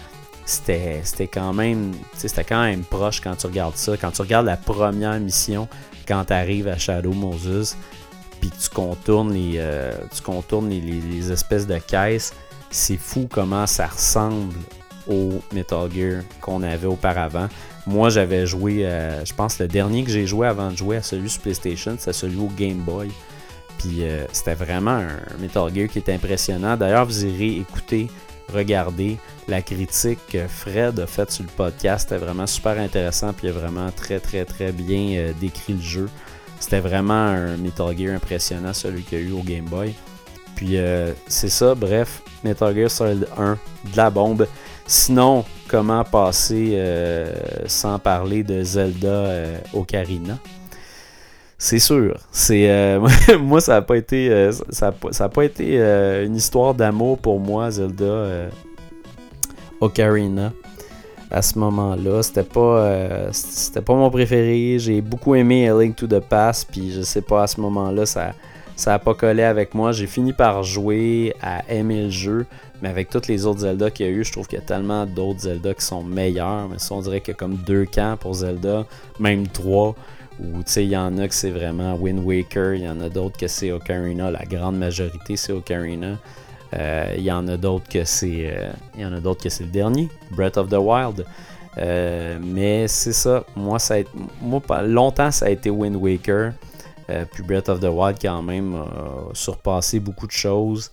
c'était quand même c'était quand même proche quand tu regardes ça. Quand tu regardes la première mission, quand tu arrives à Shadow Moses, puis tu contournes les, euh, les, espèces de caisses, c'est fou comment ça ressemble au Metal Gear qu'on avait auparavant. Moi, j'avais joué, euh, je pense, le dernier que j'ai joué avant de jouer à celui sur PlayStation, c'est celui au Game Boy. Puis euh, c'était vraiment un Metal Gear qui est impressionnant. D'ailleurs, vous irez écouter, regarder la critique que Fred a faite sur le podcast. C'était vraiment super intéressant. Puis il a vraiment très, très, très bien décrit le jeu. C'était vraiment un Metal Gear impressionnant, celui qu'il y a eu au Game Boy. Puis euh, c'est ça, bref, Metal Gear Solid 1, de la bombe. Sinon, comment passer euh, sans parler de Zelda euh, Ocarina? C'est sûr. C'est moi ça n'a pas été ça, a, pas été une histoire d'amour pour moi Zelda Ocarina à ce moment-là. C'était pas, euh, c'était pas mon préféré. J'ai beaucoup aimé A Link to the Past, puis je sais pas, à ce moment-là, ça, ça a pas collé avec moi. J'ai fini par jouer à aimer le jeu, mais avec toutes les autres Zelda qu'il y a eu, je trouve qu'il y a tellement d'autres Zelda qui sont meilleurs. Mais ça, on dirait qu'il y a comme deux camps pour Zelda, même trois. Ou tu sais, il y en a que c'est vraiment Wind Waker, il y en a d'autres que c'est Ocarina. La grande majorité, c'est Ocarina. Il euh, y en a d'autres que c'est euh, il y en a d'autres que c'est le dernier, Breath of the Wild. Euh, mais c'est ça, moi ça moi longtemps ça a été Wind Waker, puis Breath of the Wild quand même a surpassé beaucoup de choses.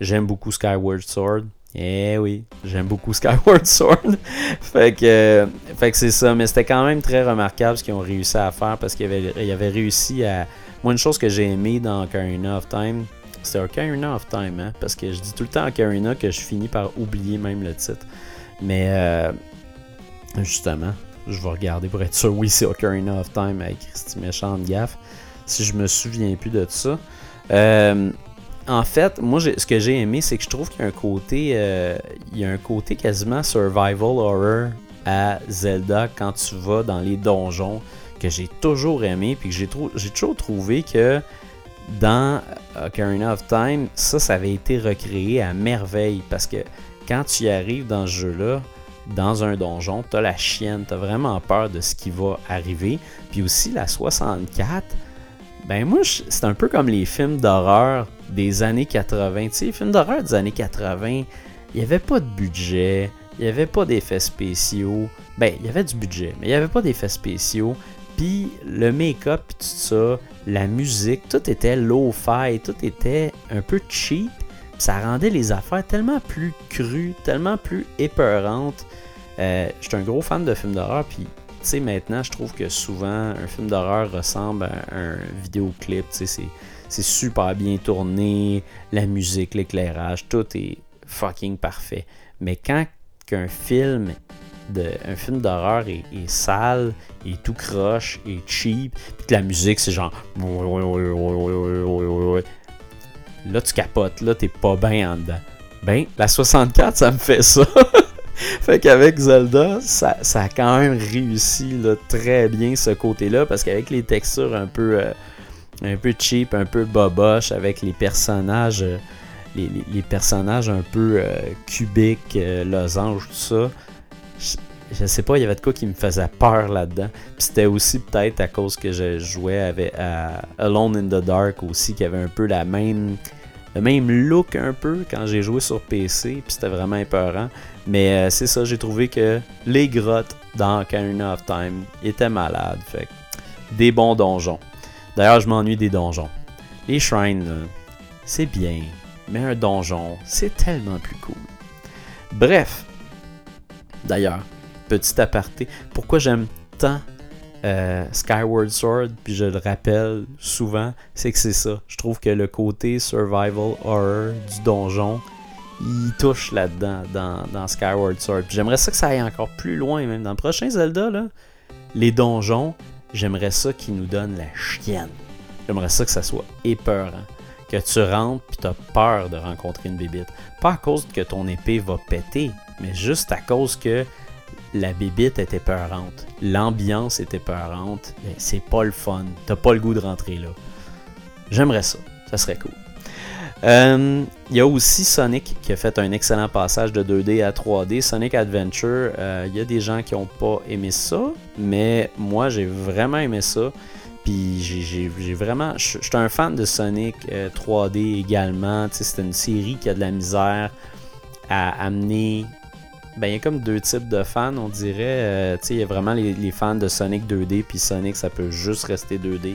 J'aime beaucoup Skyward Sword. Eh oui, j'aime beaucoup Skyward Sword. fait que, fait que c'est ça, mais c'était quand même très remarquable ce qu'ils ont réussi à faire parce qu'ils avaient, avaient, réussi à. Moi, une chose que j'ai aimé dans Ocarina of Time, c'est Ocarina of Time, hein? Parce que je dis tout le temps Ocarina que je finis par oublier même le titre. Mais euh, justement, je vais regarder pour être sûr. Oui, c'est Ocarina of Time avec Christy Méchante Gaffe. Si je me souviens plus de ça. Euh, en fait, moi, ce que j'ai aimé, c'est que je trouve qu'il y a un côté, euh, il y a un côté quasiment survival horror à Zelda quand tu vas dans les donjons que j'ai toujours aimé, puis que j'ai, toujours trouvé que dans Ocarina of Time, ça, ça avait été recréé à merveille parce que quand tu arrives dans ce jeu-là, dans un donjon, t'as la chienne, t'as vraiment peur de ce qui va arriver. Puis aussi la 64, ben moi, c'est un peu comme les films d'horreur des années 80. Tu sais, les films d'horreur des années 80, il n'y avait pas de budget, il n'y avait pas d'effets spéciaux. Ben, il y avait du budget, mais il n'y avait pas d'effets spéciaux. Puis le make-up, tout ça, la musique, tout était low-fi, tout était un peu cheap. Ça rendait les affaires tellement plus crues, tellement plus épeurantes. Euh, je suis un gros fan de films d'horreur, puis tu sais, maintenant, je trouve que souvent, un film d'horreur ressemble à un vidéoclip. Tu sais, c'est super bien tourné, la musique, l'éclairage, tout est fucking parfait. Mais quand qu'un film de, un film d'horreur est, est, sale, et tout croche, et cheap, puis que la musique c'est genre. Là tu capotes, là t'es pas bien en dedans. Ben, la 64, ça me fait ça. fait qu'avec Zelda, ça, ça, a quand même réussi là, très bien ce côté-là, parce qu'avec les textures un peu, euh, un peu cheap, un peu boboche, avec les personnages. Euh, les, personnages un peu euh, cubiques, euh, losanges, tout ça. Je, sais pas, il y avait de quoi qui me faisait peur là-dedans. C'était aussi peut-être à cause que je jouais avec à Alone in the Dark aussi, qui avait un peu la même le même look un peu quand j'ai joué sur PC, puis c'était vraiment épeurant. Mais c'est ça, j'ai trouvé que les grottes dans Ocarina of Time étaient malades. Fait des bons donjons. D'ailleurs, je m'ennuie des donjons. Les shrines, c'est bien, mais un donjon, c'est tellement plus cool. Bref, d'ailleurs, petit aparté, pourquoi j'aime tant euh, Skyward Sword, puis je le rappelle souvent, c'est que c'est ça. Je trouve que le côté survival horror du donjon, il touche là-dedans, dans, Skyward Sword. J'aimerais ça que ça aille encore plus loin, même dans le prochain Zelda, là, les donjons, j'aimerais ça qu'ils nous donnent la chienne. J'aimerais ça que ça soit épeurant. Que tu rentres puis t'as peur de rencontrer une bébite. Pas à cause que ton épée va péter, mais juste à cause que la bébite était peurante, l'ambiance était peurante, c'est pas le fun. T'as pas le goût de rentrer là. J'aimerais ça, ça serait cool. Il euh, y a aussi Sonic qui a fait un excellent passage de 2D à 3D. Sonic Adventure, il euh, y a des gens qui n'ont pas aimé ça, mais moi j'ai vraiment aimé ça. Puis j'ai vraiment. Je suis un fan de Sonic 3D euh, également. C'est une série qui a de la misère à amener ben, il y a comme deux types de fans, on dirait. Il y a vraiment les, les, fans de Sonic 2D, puis Sonic, ça peut juste rester 2D.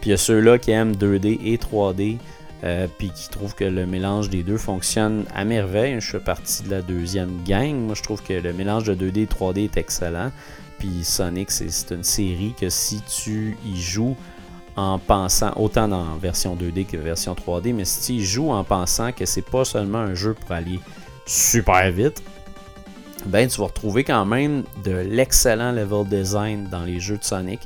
Puis il y a ceux-là qui aiment 2D et 3D, euh, puis qui trouvent que le mélange des deux fonctionne à merveille. Je fais partie de la deuxième gang. Moi, je trouve que le mélange de 2D et 3D est excellent. Puis Sonic, c'est une série que si tu y joues en pensant, autant dans version 2D que version 3D, mais si tu y joues en pensant que c'est pas seulement un jeu pour aller super vite, ben tu vas retrouver quand même de l'excellent level design dans les jeux de Sonic.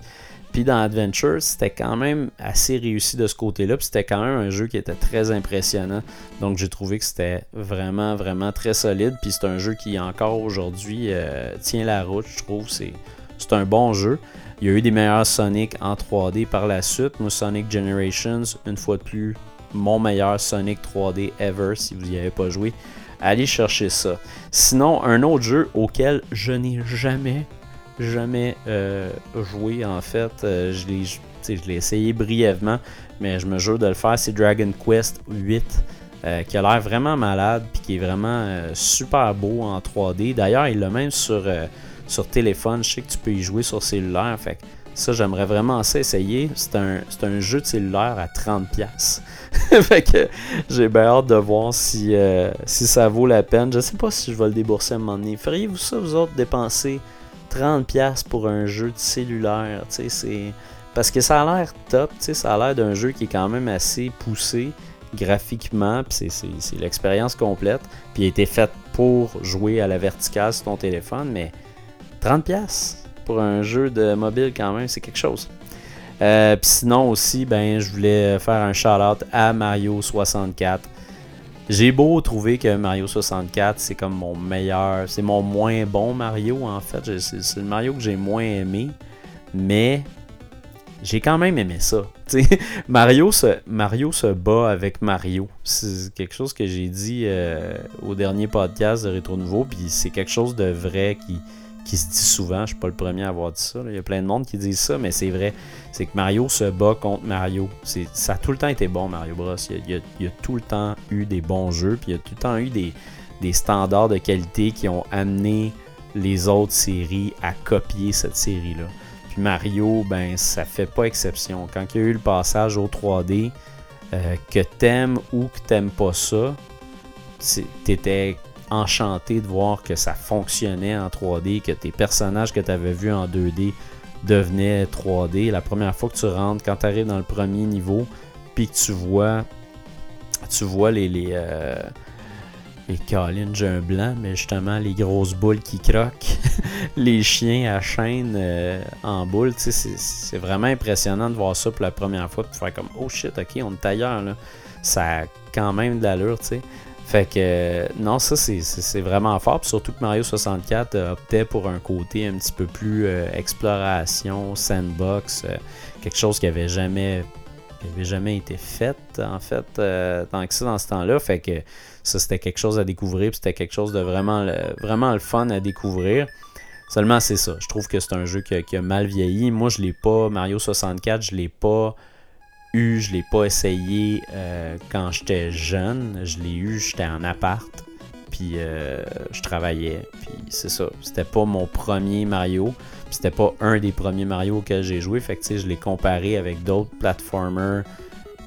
Puis dans Adventure, c'était quand même assez réussi de ce côté-là. Puis c'était quand même un jeu qui était très impressionnant. Donc j'ai trouvé que c'était vraiment, vraiment très solide. Puis c'est un jeu qui encore aujourd'hui euh, tient la route, je trouve. C'est, c'est un bon jeu. Il y a eu des meilleurs Sonic en 3D par la suite. Moi, Sonic Generations, une fois de plus, mon meilleur Sonic 3D ever si vous n'y avez pas joué allez chercher ça. Sinon, un autre jeu auquel je n'ai jamais, jamais euh, joué, en fait, euh, je l'ai essayé brièvement, mais je me jure de le faire, c'est Dragon Quest 8. Euh, qui a l'air vraiment malade, puis qui est vraiment euh, super beau en 3D. D'ailleurs, il l'a même sur, euh, sur téléphone. Je sais que tu peux y jouer sur cellulaire. Fait que ça, j'aimerais vraiment ça essayer. C'est un, un, jeu de cellulaire à 30$. fait que j'ai bien hâte de voir si, euh, si ça vaut la peine. Je sais pas si je vais le débourser à un moment donné. Feriez-vous ça, vous autres, dépenser 30$ pour un jeu de cellulaire? C'est... Parce que ça a l'air top, ça a l'air d'un jeu qui est quand même assez poussé graphiquement, c'est, c'est l'expérience complète. Puis il a été fait pour jouer à la verticale sur ton téléphone, mais 30$ pour un jeu de mobile quand même, c'est quelque chose. Euh, Puis sinon aussi, ben, je voulais faire un shout-out à Mario 64. J'ai beau trouver que Mario 64, c'est comme mon meilleur, c'est mon moins bon Mario en fait. C'est le Mario que j'ai moins aimé, mais j'ai quand même aimé ça. Mario se, Mario se bat avec Mario. C'est quelque chose que j'ai dit euh, au dernier podcast de Rétro Nouveau, puis c'est quelque chose de vrai qui, qui se dit souvent. Je suis pas le premier à avoir dit ça. Il y a plein de monde qui disent ça, mais c'est vrai. C'est que Mario se bat contre Mario. Ça a tout le temps été bon, Mario Bros. Il y, a, tout le temps eu des bons jeux, puis il y a tout le temps eu des, des standards de qualité qui ont amené les autres séries à copier cette série-là. Puis Mario, ben, ça fait pas exception. Quand il y a eu le passage au 3D, euh, que t'aimes ou que t'aimes pas ça, t'étais enchanté de voir que ça fonctionnait en 3D, que tes personnages que tu avais vus en 2D devenaient 3D. La première fois que tu rentres, quand tu arrives dans le premier niveau, puis que tu vois, tu vois les, les, euh, Et Colin, j'ai un blanc, mais justement, les grosses boules qui croquent, les chiens à chaîne euh, en boule, c'est vraiment impressionnant de voir ça pour la première fois, de faire comme, oh shit, ok, on est ailleurs, là. Ça a quand même de l'allure, tu sais. Fait que, non, ça, c'est vraiment fort. Puis surtout que Mario 64 optait pour un côté un petit peu plus euh, exploration, sandbox, euh, quelque chose qui avait jamais, avait jamais été fait, en fait, tant que ça dans ce temps-là. Fait que ça, c'était quelque chose à découvrir, c'était quelque chose de vraiment, vraiment le fun à découvrir. Seulement, c'est ça. Je trouve que c'est un jeu qui a, mal vieilli. Moi, je l'ai pas. Mario 64, je l'ai pas eu, je l'ai pas essayé euh, quand j'étais jeune. Je l'ai eu, j'étais en appart. Puis euh, je travaillais. Puis c'est ça. C'était pas mon premier Mario. C'était pas un des premiers Mario auxquels j'ai joué. Fait que je l'ai comparé avec d'autres platformers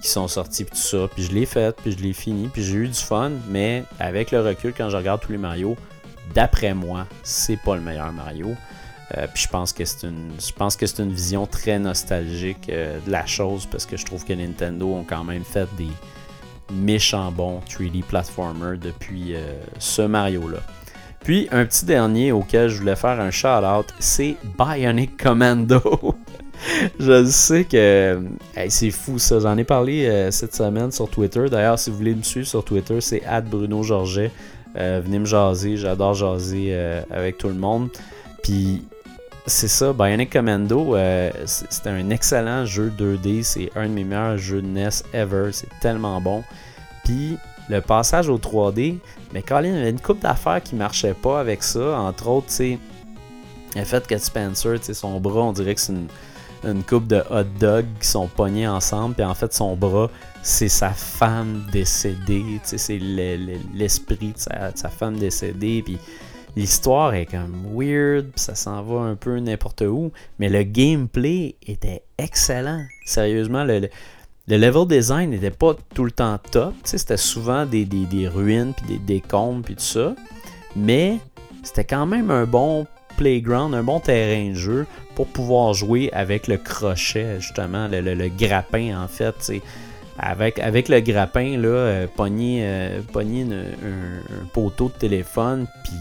qui sont sortis puis tout ça. Puis je l'ai fait, puis je l'ai fini, puis j'ai eu du fun, mais avec le recul, quand je regarde tous les Mario, d'après moi, c'est pas le meilleur Mario. Euh, puis je pense que c'est une, je pense que c'est une vision très nostalgique euh, de la chose parce que je trouve que Nintendo ont quand même fait des méchants bons 3D platformers depuis euh, ce Mario là. Puis un petit dernier auquel je voulais faire un shout out, c'est Bionic Commando. je sais que c'est fou ça. J'en ai parlé cette semaine sur Twitter. D'ailleurs, si vous voulez me suivre sur Twitter, c'est Bruno Georget. Venez me jaser. J'adore jaser avec tout le monde. Puis c'est ça, Bionic Commando, c'est un excellent jeu 2D. C'est un de mes meilleurs jeux de NES ever. C'est tellement bon. Puis le passage au 3D, mais Colin, il y avait une coupe d'affaires qui marchait pas avec ça. Entre autres, tu le fait que Spencer, son bras, on dirait que c'est une une coupe de hot dogs qui sont pognés ensemble. Puis en fait, son bras, c'est sa femme décédée. C'est l'esprit de sa, femme décédée. Puis l'histoire est comme weird. Ça s'en va un peu n'importe où. Mais le gameplay était excellent. Sérieusement, le, le level design n'était pas tout le temps top. C'était souvent des, des, ruines, puis des décombres, puis tout ça. Mais c'était quand même un bon playground, un bon terrain de jeu pour pouvoir jouer avec le crochet, justement, le, grappin en fait. Avec, avec le grappin, là, euh, pogner, euh, un, poteau de téléphone, puis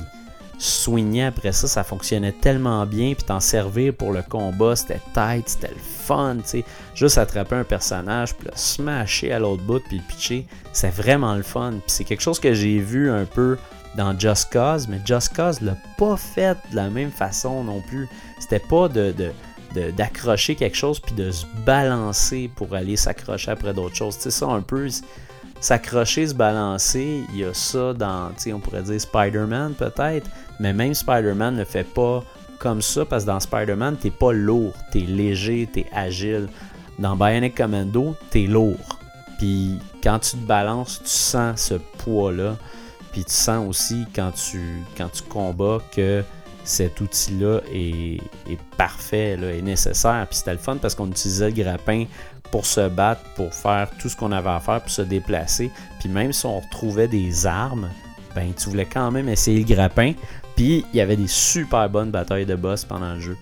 soigner après ça, ça fonctionnait tellement bien, puis t'en servir pour le combat, c'était tight, c'était le fun, tu sais. Juste attraper un personnage, puis le smasher à l'autre bout, puis le pitcher, c'est vraiment le fun. Puis c'est quelque chose que j'ai vu un peu dans Just Cause, mais Just Cause l'a pas fait de la même façon non plus. C'était pas de, d'accrocher quelque chose puis de se balancer pour aller s'accrocher après d'autres choses. Tu sais, ça un peu, s'accrocher, se balancer, il y a ça dans, on pourrait dire Spider-Man peut-être, mais même Spider-Man ne fait pas comme ça parce que dans Spider-Man, t'es pas lourd, t'es léger, t'es agile. Dans Bionic Commando, t'es lourd. Puis quand tu te balances, tu sens ce poids-là. Puis tu sens aussi quand tu, quand tu combats que cet outil-là est, parfait, là, est nécessaire. Puis c'était le fun parce qu'on utilisait le grappin pour se battre, pour faire tout ce qu'on avait à faire, pour se déplacer. Puis même si on retrouvait des armes, ben tu voulais quand même essayer le grappin. Puis il y avait des super bonnes batailles de boss pendant le jeu.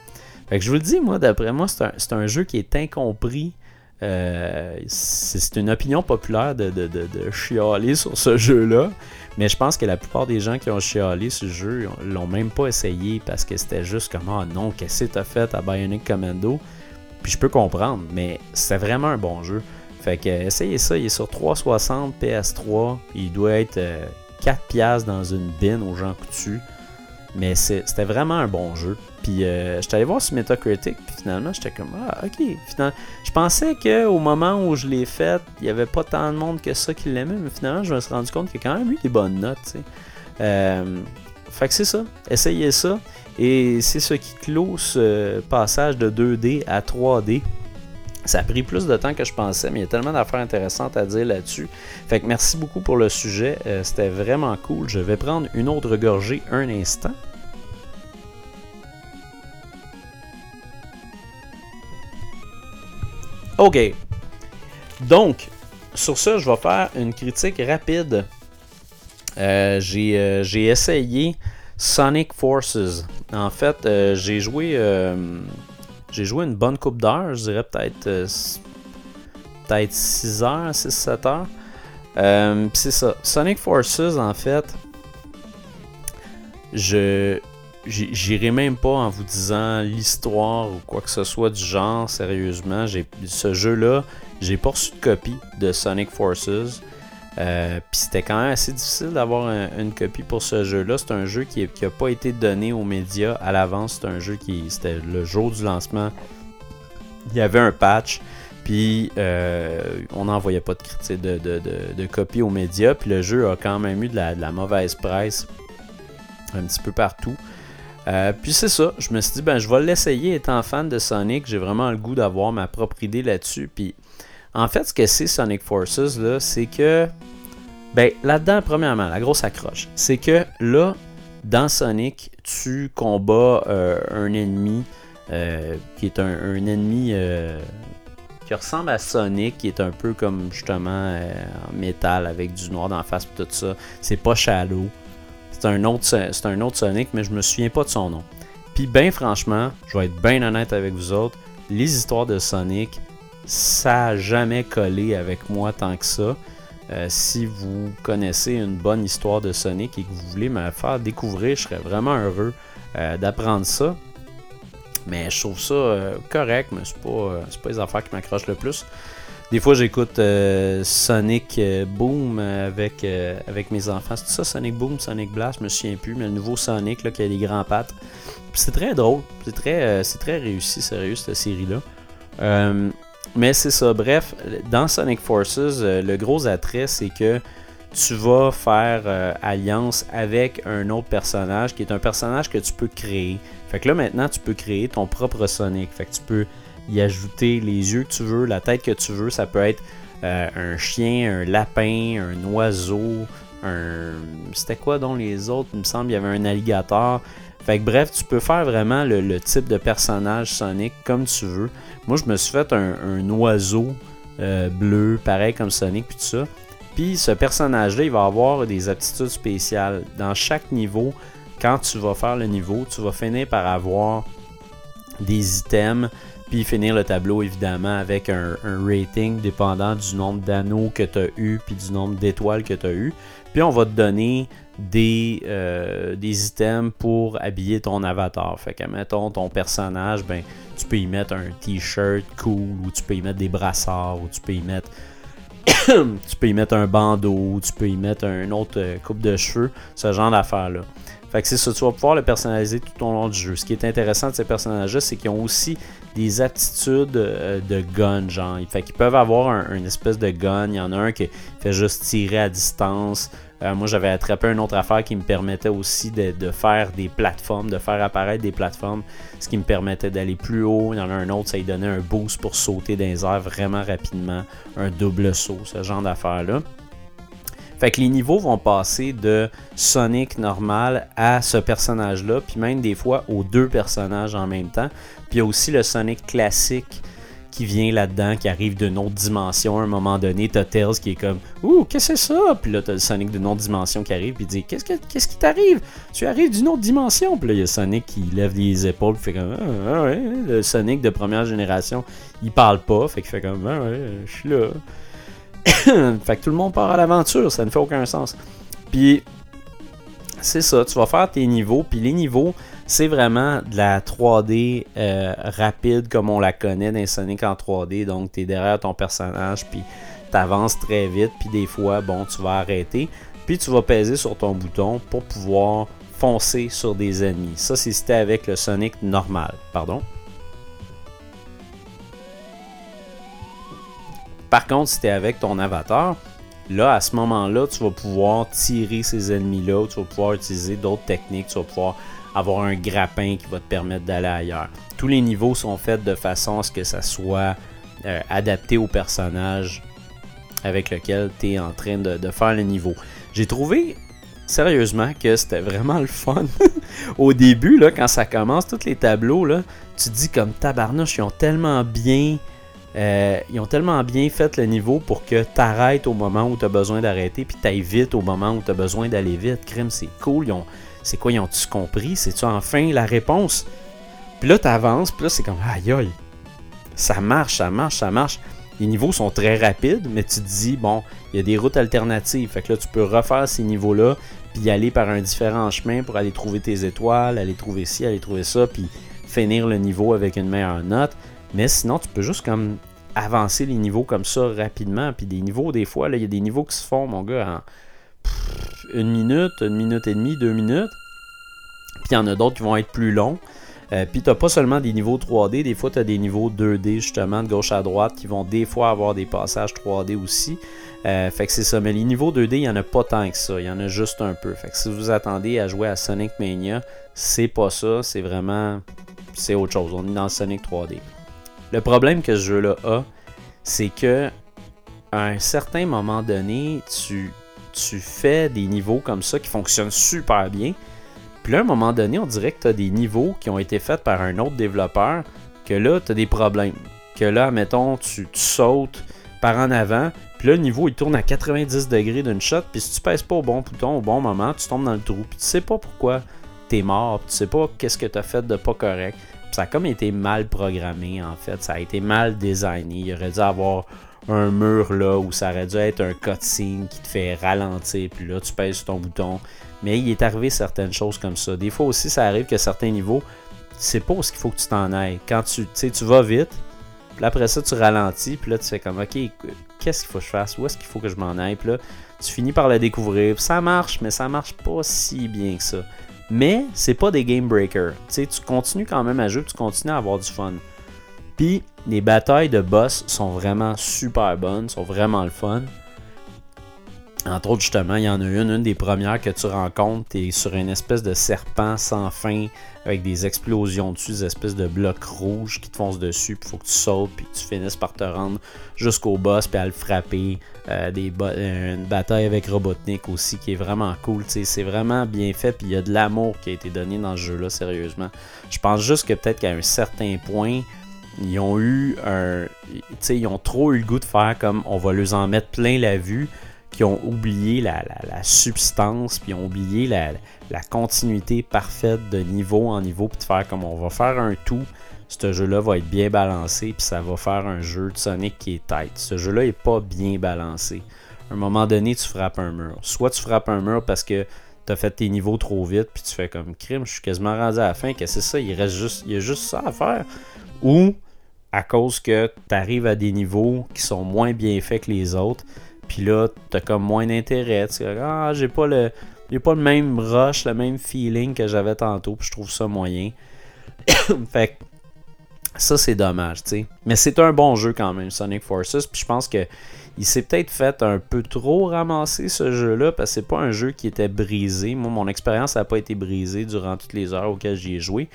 Fait que je vous le dis, moi, d'après moi, c'est un, un, jeu qui est incompris euh, c'est une opinion populaire de, de, chialer sur ce jeu-là. Mais je pense que la plupart des gens qui ont chialé ce jeu l'ont même pas essayé parce que c'était juste comme Ah non, qu'est-ce que t'as fait à Bionic Commando? Je peux comprendre, mais c'est vraiment un bon jeu. Fait que essayez ça, il est sur 360 PS3. Il doit être 4 euh, piastres dans une bin aux gens coutus. Mais c'était vraiment un bon jeu. Puis euh, j'étais allé voir sur Metacritic, puis finalement j'étais comme ah ok. Finalement, je pensais qu'au moment où je l'ai fait, il n'y avait pas tant de monde que ça qui l'aimait, mais finalement je me suis rendu compte qu'il y a quand même eu des bonnes notes. Euh, fait que c'est ça, essayez ça. Et c'est ce qui clôt ce passage de 2D à 3D. Ça a pris plus de temps que je pensais, mais il y a tellement d'affaires intéressantes à dire là-dessus. Fait que merci beaucoup pour le sujet. Euh, c'était vraiment cool. Je vais prendre une autre gorgée un instant. OK. Donc, sur ça, je vais faire une critique rapide. Euh, euh, j'ai essayé Sonic Forces. En fait, euh, j'ai joué j'ai joué une bonne coupe d'heures, je dirais peut-être peut-être 6 heures, 6-7 heures. c'est ça. Sonic Forces, en fait, je j'irai même pas en vous disant l'histoire ou quoi que ce soit du genre, sérieusement. Ce jeu-là, j'ai pas reçu de copie de Sonic Forces. Euh, Puis c'était quand même assez difficile d'avoir une copie pour ce jeu-là. C'est un jeu qui n'a pas été donné aux médias à l'avance. C'est un jeu qui. C'était le jour du lancement. Il y avait un patch. Puis euh, on n'envoyait pas de de, de, copie aux médias. Puis le jeu a quand même eu de la, de la mauvaise presse un petit peu partout. Euh, puis c'est ça, je me suis dit, ben je vais l'essayer étant fan de Sonic. J'ai vraiment le goût d'avoir ma propre idée là-dessus. Puis en fait, ce que c'est Sonic Forces, là, c'est que, ben là-dedans, premièrement, la grosse accroche, c'est que là, dans Sonic, tu combats euh, un ennemi euh, qui est un, ennemi qui ressemble à Sonic, qui est un peu comme justement en métal avec du noir la face et tout ça. C'est pas Shadow. C'est un, autre, c'est un autre Sonic, mais je me souviens pas de son nom. Puis, ben franchement, je vais être bien honnête avec vous autres, les histoires de Sonic, ça n'a jamais collé avec moi tant que ça. Euh, si vous connaissez une bonne histoire de Sonic et que vous voulez me faire découvrir, je serais vraiment heureux euh, d'apprendre ça. Mais je trouve ça euh, correct, mais c'est pas, pas les affaires qui m'accrochent le plus. Des fois, j'écoute Sonic Boom avec, mes enfants. C'est ça, Sonic Boom, Sonic Blast, je me souviens plus, mais le nouveau Sonic là, qui a des grands pattes. C'est très drôle, c'est très, c'est très réussi, sérieux, cette série-là. Mais c'est ça, bref, dans Sonic Forces, le gros attrait, c'est que tu vas faire alliance avec un autre personnage qui est un personnage que tu peux créer. Fait que là, maintenant, tu peux créer ton propre Sonic. Fait que tu peux y ajouter les yeux que tu veux, la tête que tu veux. Ça peut être euh, un chien, un lapin, un oiseau, un. C'était quoi donc les autres? Il me semble qu'il y avait un alligator. Fait que bref, tu peux faire vraiment le, type de personnage Sonic comme tu veux. Moi, je me suis fait un, oiseau euh, bleu, pareil comme Sonic, puis tout ça. Puis ce personnage-là, il va avoir des aptitudes spéciales. Dans chaque niveau, quand tu vas faire le niveau, tu vas finir par avoir des items puis finir le tableau évidemment avec un, rating dépendant du nombre d'anneaux que tu as eu, puis du nombre d'étoiles que tu as eu. Puis on va te donner des, euh, des items pour habiller ton avatar. Fait que, mettons, ton personnage, ben, tu peux y mettre un t-shirt cool, ou tu peux y mettre des brassards, ou tu peux y mettre. tu peux y mettre un bandeau, tu peux y mettre un autre euh, coupe de cheveux, ce genre d'affaires-là. Fait que c'est ça, tu vas pouvoir le personnaliser tout au long du jeu. Ce qui est intéressant de ces personnages-là, c'est qu'ils ont aussi des aptitudes euh, de gun, genre. Fait qu'ils peuvent avoir un, une espèce de gun. Il y en a un qui fait juste tirer à distance. Euh, moi, j'avais attrapé une autre affaire qui me permettait aussi de, faire des plateformes, de faire apparaître des plateformes, ce qui me permettait d'aller plus haut. Il y en a un autre, ça lui donnait un boost pour sauter dans les airs vraiment rapidement, un double saut, ce genre d'affaires-là. Fait que les niveaux vont passer de Sonic normal à ce personnage-là, puis même des fois aux deux personnages en même temps. Puis il y a aussi le Sonic classique qui vient là-dedans, qui arrive d'une autre dimension à un moment donné. T'as Tails qui est comme Ouh, qu'est-ce que c'est ça? Puis là, t'as le Sonic d'une autre dimension qui arrive, puis dit Qu'est-ce, qu'est-ce qui t'arrive? Tu arrives d'une autre dimension. Puis là, il y a Sonic qui lève les épaules, puis fait comme ah, ah ouais, le Sonic de première génération, il parle pas, fait qu'il fait comme Ah ouais, je suis là. fait que tout le monde part à l'aventure, ça ne fait aucun sens. Puis, c'est ça, tu vas faire tes niveaux, puis les niveaux, c'est vraiment de la 3D euh, rapide comme on la connaît dans Sonic en 3D. Donc, tu es derrière ton personnage, puis tu avances très vite, puis des fois, bon, tu vas arrêter, puis tu vas peser sur ton bouton pour pouvoir foncer sur des ennemis. Ça, si avec le Sonic normal. Pardon? Par contre, si tu es avec ton avatar, là, à ce moment-là, tu vas pouvoir tirer ces ennemis-là, tu vas pouvoir utiliser d'autres techniques, tu vas pouvoir avoir un grappin qui va te permettre d'aller ailleurs. Tous les niveaux sont faits de façon à ce que ça soit euh, adapté au personnage avec lequel tu es en train de, faire le niveau. J'ai trouvé sérieusement que c'était vraiment le fun. Au début, là, quand ça commence, tous les tableaux, tu te dis comme tabarnouche, ils ont tellement bien euh, ils ont tellement bien fait le niveau pour que tu arrêtes au moment où tu as besoin d'arrêter, puis tu vite au moment où tu as besoin d'aller vite. Crime, c'est cool. C'est quoi, ils ont-tu compris? C'est-tu enfin la réponse? Puis là, tu avances, puis là, c'est comme aïe aïe. Ça marche, ça marche, ça marche. Les niveaux sont très rapides, mais tu te dis, bon, il y a des routes alternatives. Fait que là, tu peux refaire ces niveaux-là, puis aller par un différent chemin pour aller trouver tes étoiles, aller trouver ci, aller trouver ça, puis finir le niveau avec une meilleure note. Mais sinon, tu peux juste comme avancer les niveaux comme ça rapidement. Puis des niveaux, des fois, il y a des niveaux qui se font, mon gars, en une minute, une minute et demie, deux minutes. Puis il y en a d'autres qui vont être plus longs. Euh, puis tu pas seulement des niveaux 3D, des fois tu as des niveaux 2D justement de gauche à droite qui vont des fois avoir des passages 3D aussi. Euh, fait que c'est ça, mais les niveaux 2D, il n'y en a pas tant que ça, il y en a juste un peu. Fait que si vous attendez à jouer à Sonic Mania, c'est pas ça, c'est vraiment c'est autre chose. On est dans Sonic 3D. Le problème que ce jeu-là a, c'est que à un certain moment donné, tu, fais des niveaux comme ça qui fonctionnent super bien. Puis là, à un moment donné, on dirait que tu as des niveaux qui ont été faits par un autre développeur, que là, tu as des problèmes. Que là, mettons, tu, sautes par en avant, puis là, le niveau, il tourne à 90 degrés d'une shot, puis si tu pèses pas au bon bouton au bon moment, tu tombes dans le trou, puis tu sais pas pourquoi t'es mort, tu sais pas qu'est-ce que t'as fait de pas correct. Ça a comme été mal programmé en fait, ça a été mal designé. Il aurait dû avoir un mur là où ça aurait dû être un cutscene qui te fait ralentir, puis là tu pèses ton bouton. Mais il est arrivé certaines choses comme ça. Des fois aussi, ça arrive que certains niveaux, sais pas où il faut que tu t'en ailles. Quand tu, tu vas vite, puis après ça, tu ralentis, puis là, tu fais comme, OK, qu'est-ce qu'il faut que je fasse? Où est-ce qu'il faut que je m'en aille? Puis là, tu finis par le découvrir. ça marche, mais ça marche pas si bien que ça. Mais c'est pas des game breakers. tu continues quand même à jouer, tu continues à avoir du fun. Puis les batailles de boss sont vraiment super bonnes, sont vraiment le fun. Entre autres, justement, il y en a une, une des premières que tu rencontres. Tu es sur une espèce de serpent sans fin avec des explosions dessus, des espèces de blocs rouges qui te foncent dessus. Puis faut que tu sautes, puis tu finisses par te rendre jusqu'au boss, puis à le frapper. Euh, des euh, une bataille avec Robotnik aussi qui est vraiment cool. C'est vraiment bien fait, puis il y a de l'amour qui a été donné dans ce jeu-là, sérieusement. Je pense juste que peut-être qu'à un certain point, ils ont eu un. Ils ont trop eu le goût de faire comme on va leur en mettre plein la vue qui ont oublié la, substance, puis ont oublié la, continuité parfaite de niveau en niveau, puis de faire comme on va faire un tout. Ce jeu-là va être bien balancé, puis ça va faire un jeu de Sonic qui est tête. Ce jeu-là est pas bien balancé. À un moment donné, tu frappes un mur. Soit tu frappes un mur parce que tu as fait tes niveaux trop vite, puis tu fais comme crime, je suis quasiment rendu à la fin, que c'est ça, il reste juste, il y a juste ça à faire. Ou à cause que tu arrives à des niveaux qui sont moins bien faits que les autres, puis là, t'as comme moins d'intérêt. Tu ah, j'ai pas le. Pas le même rush, le même feeling que j'avais tantôt, puis je trouve ça moyen. fait que ça, c'est dommage, tu sais. Mais c'est un bon jeu quand même, Sonic Forces. Puis je pense que il s'est peut-être fait un peu trop ramasser ce jeu-là, parce que c'est pas un jeu qui était brisé. Moi, mon expérience n'a pas été brisée durant toutes les heures auxquelles j'y ai joué.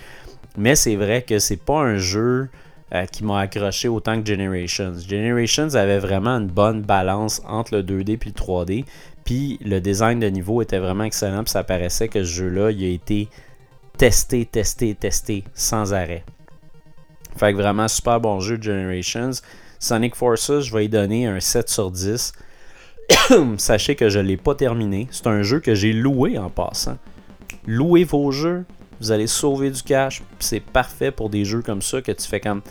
Mais c'est vrai que c'est pas un jeu euh, qui m'a accroché autant que Generations. Generations avait vraiment une bonne balance entre le 2D et le 3D. Puis le design de niveau était vraiment excellent. Puis ça paraissait que ce jeu-là, il a été testé, testé, testé sans arrêt. Fait que vraiment super bon jeu Generations. Sonic Forces, je vais y donner un 7 sur 10. Sachez que je ne l'ai pas terminé. C'est un jeu que j'ai loué en passant. Louez vos jeux, vous allez sauver du cash. C'est parfait pour des jeux comme ça que tu fais comme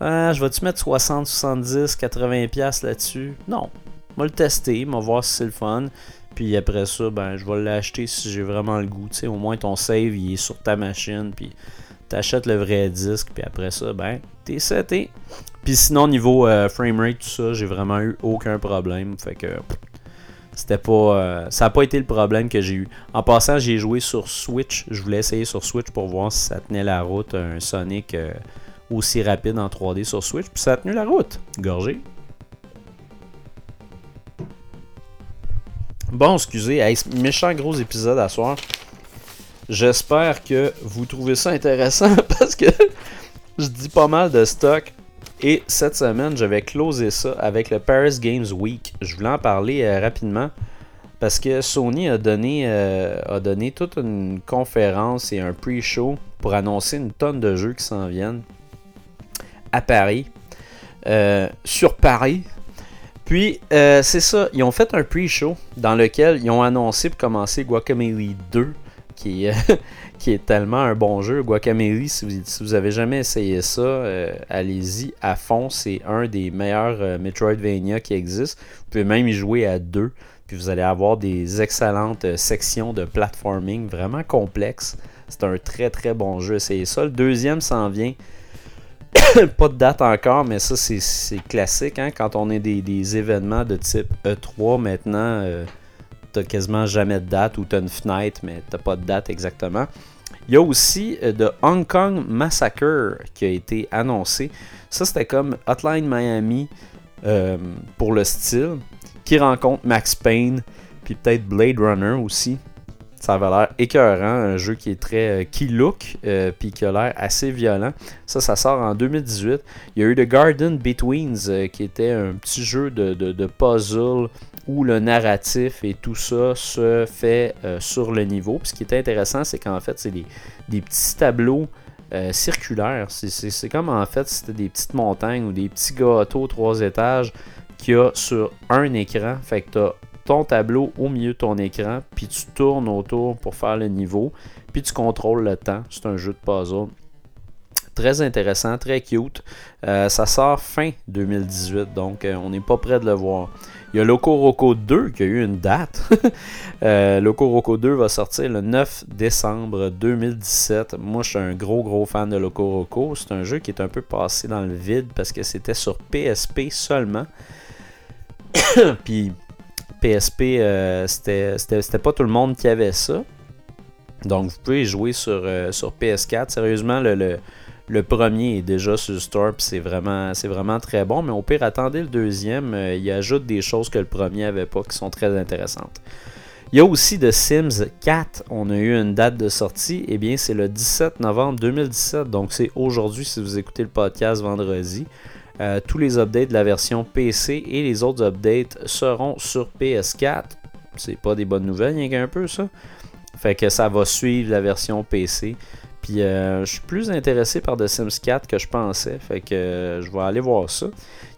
ah, je vais-tu mettre 60, 70, 80$ là-dessus? Non. Je le tester, je vais voir si c'est le fun. Puis après ça, ben, je vais l'acheter si j'ai vraiment le goût. au moins ton save il est sur ta machine. Puis t'achètes le vrai disque. Puis après ça, ben, t'es seté. Puis sinon, niveau euh, framerate, tout ça, j'ai vraiment eu aucun problème. Fait que c'était pas. Euh, ça n'a pas été le problème que j'ai eu. En passant, j'ai joué sur Switch. Je voulais essayer sur Switch pour voir si ça tenait la route un Sonic euh, aussi rapide en 3D sur Switch. Puis ça a tenu la route. Gorgé. Bon, excusez, méchant gros épisode à soir. J'espère que vous trouvez ça intéressant parce que je dis pas mal de stock. Et cette semaine, je vais closer ça avec le Paris Games Week. Je voulais en parler euh, rapidement parce que Sony a donné, euh, a donné toute une conférence et un pre-show pour annoncer une tonne de jeux qui s'en viennent à Paris, euh, sur Paris. Puis, c'est ça, ils ont fait un pre-show dans lequel ils ont annoncé pour commencer Guacamole 2, qui est, qui est tellement un bon jeu. Guacamole, si vous, si avez jamais essayé ça, euh, allez-y à fond. C'est un des meilleurs euh, Metroidvania qui existent. Vous pouvez même y jouer à deux. Puis vous allez avoir des excellentes euh, sections de platforming vraiment complexes. C'est un très très bon jeu. C'est ça. Le deuxième s'en vient. pas de date encore, mais ça c'est classique. Hein? Quand on est des, événements de type E3 maintenant, t'as quasiment jamais de date ou t'as une fenêtre, mais t'as pas de date exactement. Il y a aussi euh, The Hong Kong Massacre qui a été annoncé. Ça, c'était comme Hotline Miami euh, pour le style, qui rencontre Max Payne, puis peut-être Blade Runner aussi. Ça avait l'air écœurant, un jeu qui est très. Euh, qui look, puis qui a l'air assez violent. Ça, ça sort en 2018. Il y a eu The Garden Betweens, qui était un petit jeu de, de puzzle où le narratif et tout ça se fait euh, sur le niveau. Puis ce qui est intéressant, c'est qu'en fait, c'est des, petits tableaux euh, circulaires. C'est comme en fait, c'était des petites montagnes ou des petits gâteaux trois étages qu'il y a sur un écran. Fait que tu as ton tableau au milieu de ton écran, puis tu tournes autour pour faire le niveau, puis tu contrôles le temps. C'est un jeu de puzzle. Très intéressant, très cute. Euh, ça sort fin 2018, donc on n'est pas prêt de le voir. Il y a Loco Roco 2 qui a eu une date. euh, Loco Roco 2 va sortir le 9 décembre 2017. Moi, je suis un gros, gros fan de Loco Roco. C'est un jeu qui est un peu passé dans le vide parce que c'était sur PSP seulement. Puis PSP, euh, c'était pas tout le monde qui avait ça. Donc, vous pouvez jouer sur, euh, sur PS4. Sérieusement, le premier est déjà sur le store, c'est vraiment, c'est vraiment très bon. Mais au pire, attendez le deuxième. Euh, il ajoute des choses que le premier avait pas qui sont très intéressantes. Il y a aussi The Sims 4. On a eu une date de sortie. Eh bien, c'est le 17 novembre 2017. Donc, c'est aujourd'hui si vous écoutez le podcast vendredi. Euh, tous les updates de la version PC et les autres updates seront sur PS4. C'est pas des bonnes nouvelles, il y a qu'un peu ça. Fait que ça va suivre la version PC. Puis euh, je suis plus intéressé par The Sims 4 que je pensais. Fait que euh, je vais aller voir ça.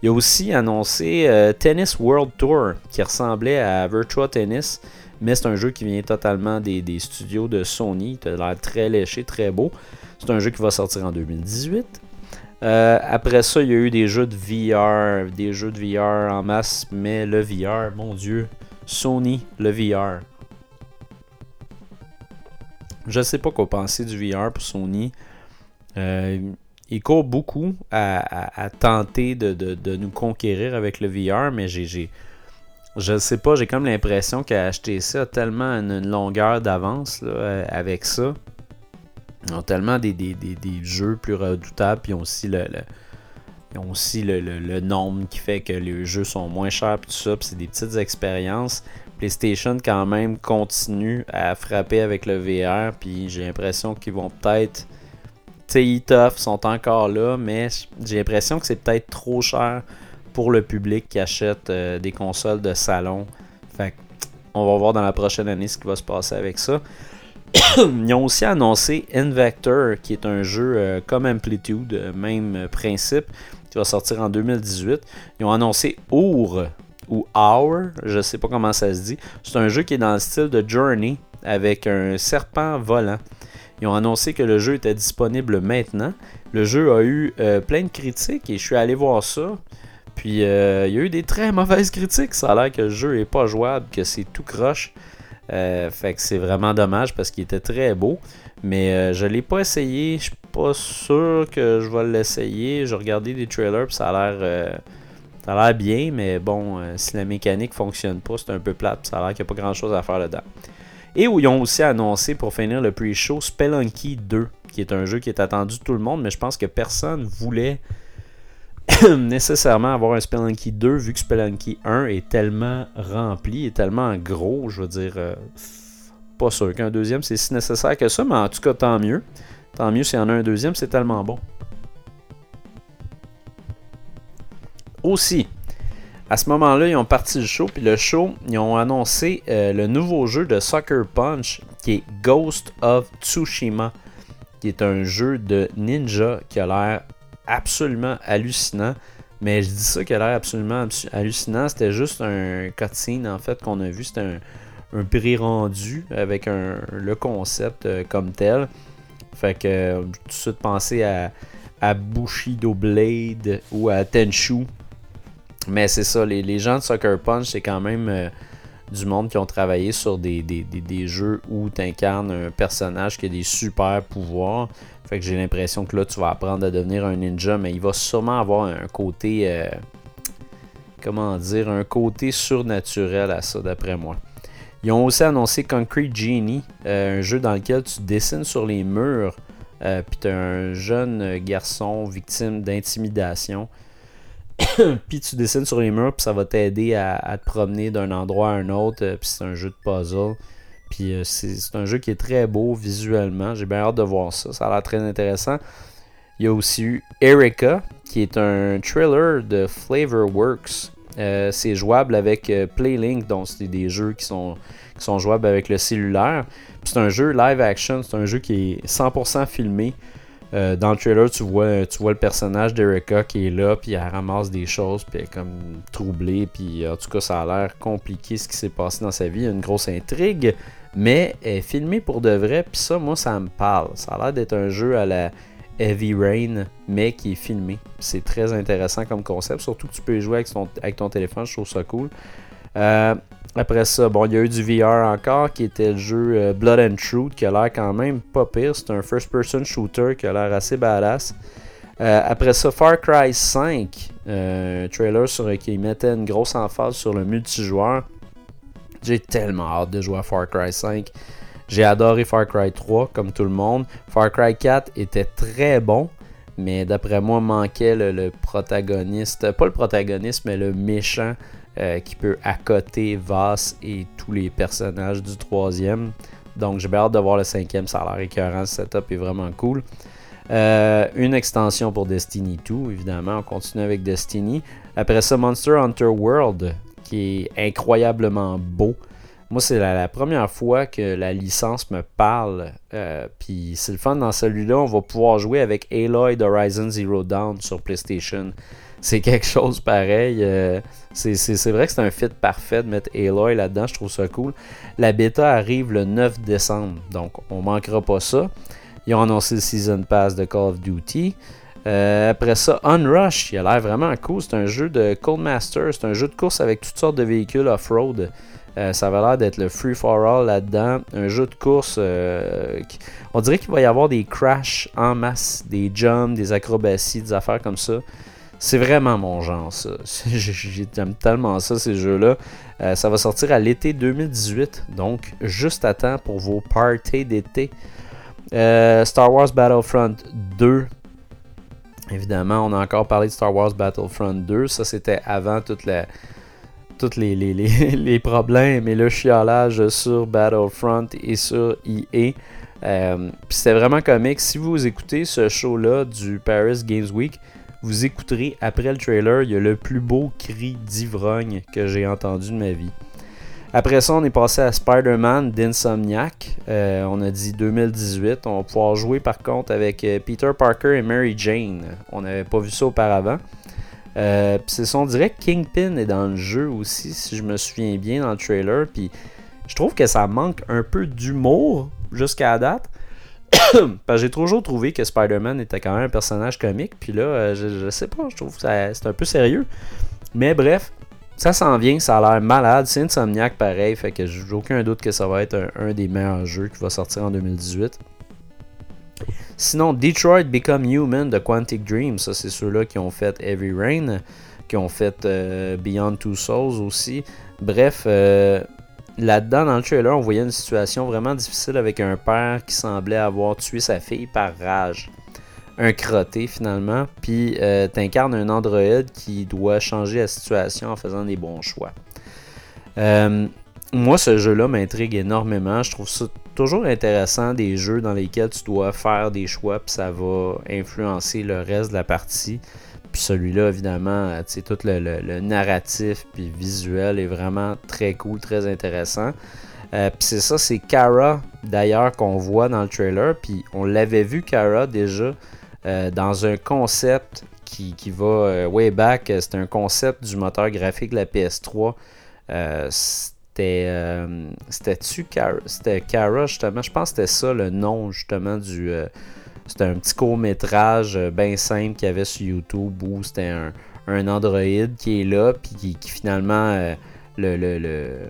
Il a aussi annoncé euh, Tennis World Tour qui ressemblait à Virtua Tennis. Mais c'est un jeu qui vient totalement des, studios de Sony. Il a l'air très léché, très beau. C'est un jeu qui va sortir en 2018. après ça, il y a eu des jeux de VR, des jeux de VR en masse, mais le VR, mon Dieu, Sony, le VR. Je sais pas quoi penser du VR pour Sony. Euh, il court beaucoup à, tenter de, nous conquérir avec le VR, mais j'ai, je ne sais pas, j'ai comme l'impression qu'HTC a tellement une, longueur d'avance euh, avec ça. Ils ont tellement des, jeux plus redoutables, puis ils ont aussi le, aussi le, nombre qui fait que les jeux sont moins chers, tout ça, puis c'est des petites expériences. PlayStation quand même continue à frapper avec le VR, puis j'ai l'impression qu'ils vont peut-être, tu tough sont encore là, mais j'ai l'impression que c'est peut-être trop cher pour le public qui achète euh, des consoles de salon. Fait on va voir dans la prochaine année ce qui va se passer avec ça. Ils ont aussi annoncé Invector, qui est un jeu euh, comme Amplitude, euh, même principe, qui va sortir en 2018. Ils ont annoncé Our, ou Hour, je sais pas comment ça se dit. C'est un jeu qui est dans le style de Journey avec un serpent volant. Ils ont annoncé que le jeu était disponible maintenant. Le jeu a eu euh, plein de critiques et je suis allé voir ça. Puis euh, il y a eu des très mauvaises critiques. Ça a l'air que le jeu est pas jouable, que c'est tout croche. Euh, fait que c'est vraiment dommage parce qu'il était très beau. Mais je l'ai pas essayé. Je suis pas sûr que je vais l'essayer. J'ai regardé des trailers puis ça a l'air ça a l'air bien, mais bon, euh, si la mécanique fonctionne pas, c'est un peu plate. Ça a l'air qu'il n'y a pas grand chose à faire là-dedans. Et où ils ont aussi annoncé pour finir le pre-show Spelunky 2, qui est un jeu qui est attendu de tout le monde, mais je pense que personne voulait nécessairement avoir un Spelunky 2 vu que Spelunky 1 est tellement rempli et tellement gros, je veux dire, euh, pas sûr qu'un deuxième c'est si nécessaire que ça, mais en tout cas tant mieux. Tant mieux s'il y en a un deuxième, c'est tellement bon. Aussi. À ce moment-là, ils ont parti le show, puis le show, ils ont annoncé euh, le nouveau jeu de Sucker Punch qui est Ghost of Tsushima, qui est un jeu de ninja qui a l'air absolument hallucinant. Mais je dis ça qui a l'air absolument hallucinant, c'était juste un cutscene en fait qu'on a vu, c'était un, un pré-rendu avec le concept euh, comme tel. Fait que euh, tout de suite pensé à, à Bushido Blade ou à Tenchu mais c'est ça, les, gens de Sucker Punch, c'est quand même euh, du monde qui ont travaillé sur des, des, jeux où tu incarnes un personnage qui a des super pouvoirs. Fait que j'ai l'impression que là, tu vas apprendre à devenir un ninja, mais il va sûrement avoir un côté. Euh, comment dire Un côté surnaturel à ça, d'après moi. Ils ont aussi annoncé Concrete Genie, euh, un jeu dans lequel tu dessines sur les murs, puis tu un jeune garçon victime d'intimidation puis tu dessines sur les murs, puis ça va t'aider à, te promener d'un endroit à un autre. Euh, puis c'est un jeu de puzzle. Puis euh, c'est un jeu qui est très beau visuellement. J'ai bien hâte de voir ça. Ça a l'air très intéressant. Il y a aussi eu Erika, qui est un thriller de Flavorworks. Euh, c'est jouable avec Playlink, donc c'est des jeux qui sont, qui sont jouables avec le cellulaire. C'est un jeu live action, c'est un jeu qui est 100% filmé. Euh, dans le trailer, tu vois, tu vois le personnage d'Erika qui est là, puis elle ramasse des choses, puis elle est comme troublée, puis en tout cas, ça a l'air compliqué ce qui s'est passé dans sa vie. Une grosse intrigue, mais elle est filmée pour de vrai, puis ça, moi, ça me parle. Ça a l'air d'être un jeu à la Heavy Rain, mais qui est filmé. C'est très intéressant comme concept, surtout que tu peux y jouer avec ton, avec ton téléphone, je trouve ça cool. Euh, après ça, bon, il y a eu du VR encore, qui était le jeu euh, Blood and Truth, qui a l'air quand même pas pire. C'est un first-person shooter qui a l'air assez badass. Euh, après ça, Far Cry 5, un trailer sur, qui mettait une grosse emphase sur le multijoueur. J'ai tellement hâte de jouer à Far Cry 5. J'ai adoré Far Cry 3, comme tout le monde. Far Cry 4 était très bon, mais d'après moi, manquait le protagoniste. Pas le protagoniste, mais le méchant euh, qui peut accoter Voss et tous les personnages du troisième. Donc j'ai hâte de voir le cinquième, ça a l'air écœurant, le setup est vraiment cool. Euh, une extension pour Destiny 2, évidemment, on continue avec Destiny. Après ça, Monster Hunter World, qui est incroyablement beau. Moi, c'est la, première fois que la licence me parle. Euh, puis c'est le fun dans celui-là, on va pouvoir jouer avec Aloy Horizon Zero Dawn sur PlayStation c'est quelque chose pareil. Euh, c'est vrai que c'est un fit parfait de mettre Aloy là-dedans. Je trouve ça cool. La bêta arrive le 9 décembre, donc on manquera pas ça. Ils ont annoncé le Season Pass de Call of Duty. Euh, après ça, Unrush, il a l'air vraiment cool. C'est un jeu de Master. C'est un jeu de course avec toutes sortes de véhicules off-road. Euh, ça va l'air d'être le free for all là-dedans. Un jeu de course. on dirait qu'il va y avoir des crashs en masse, des jumps, des acrobaties, des affaires comme ça. C'est vraiment mon genre, ça. J'aime tellement ça, ces jeux-là. Euh, ça va sortir à l'été 2018, donc juste à temps pour vos parties d'été. Euh, Star Wars Battlefront 2. Évidemment, on a encore parlé de Star Wars Battlefront 2. Ça, c'était avant tous les, les, problèmes et le chiolage sur Battlefront et sur EA. Euh, c'était vraiment comique. Si vous écoutez ce show-là du Paris Games Week, vous écouterez après le trailer, il y a le plus beau cri d'ivrogne que j'ai entendu de ma vie. Après ça, on est passé à Spider-Man d'Insomniac. Euh, on a dit 2018. On va pouvoir jouer par contre avec euh, Peter Parker et Mary Jane. On n'avait pas vu ça auparavant. Euh, c'est son direct Kingpin est dans le jeu aussi, si je me souviens bien, dans le trailer. Puis je trouve que ça manque un peu d'humour jusqu'à date. Parce j'ai toujours trouvé que Spider-Man était quand même un personnage comique. Puis là, euh, je, sais pas, je trouve que c'est un peu sérieux. Mais bref, ça s'en vient, ça a l'air malade. C'est Insomniac pareil, fait que j'ai aucun doute que ça va être un, des meilleurs jeux qui va sortir en 2018. Sinon, Detroit Become Human de Quantic Dream, ça c'est ceux-là qui ont fait Heavy Rain, qui ont fait euh, Beyond Two Souls aussi. Bref, euh, Là-dedans, dans le trailer, on voyait une situation vraiment difficile avec un père qui semblait avoir tué sa fille par rage. Un crotté finalement, puis euh, t'incarnes un androïde qui doit changer la situation en faisant des bons choix. Euh, moi, ce jeu-là m'intrigue énormément. Je trouve ça toujours intéressant des jeux dans lesquels tu dois faire des choix, puis ça va influencer le reste de la partie. Puis celui-là, évidemment, euh, tout le, narratif puis visuel est vraiment très cool, très intéressant. Euh, puis c'est ça, c'est Kara d'ailleurs qu'on voit dans le trailer. Puis on l'avait vu Kara déjà euh, dans un concept qui, va way back. C'était un concept du moteur graphique de la PS3. c'était c'était-tu Kara C'était Kara justement? Je pense que c'était ça le nom justement du c'était un petit court-métrage euh, bien simple qu'il y avait sur YouTube où c'était un, un Android qui est là, puis qui, finalement, euh, le,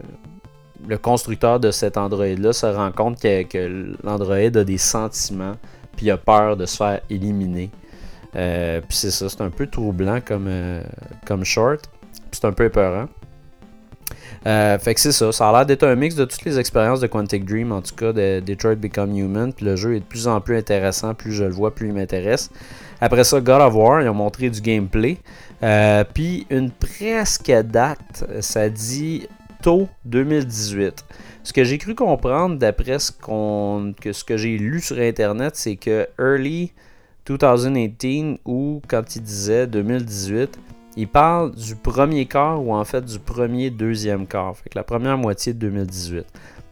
le constructeur de cet Android-là se rend compte que, l'Android a des sentiments, puis a peur de se faire éliminer. puis c'est ça, c'est un peu troublant comme, comme short. C'est un peu épeurant. Euh, fait que c'est ça. Ça a l'air d'être un mix de toutes les expériences de Quantic Dream, en tout cas de Detroit Become Human. Puis le jeu est de plus en plus intéressant. Plus je le vois, plus il m'intéresse. Après ça, God of War, ils ont montré du gameplay. Euh, puis une presque date, ça dit tôt 2018. Ce que j'ai cru comprendre d'après ce, que, ce que j'ai lu sur Internet, c'est que early 2018 ou quand il disait 2018, il parle du premier quart ou en fait du premier deuxième quart. Fait que la première moitié de 2018.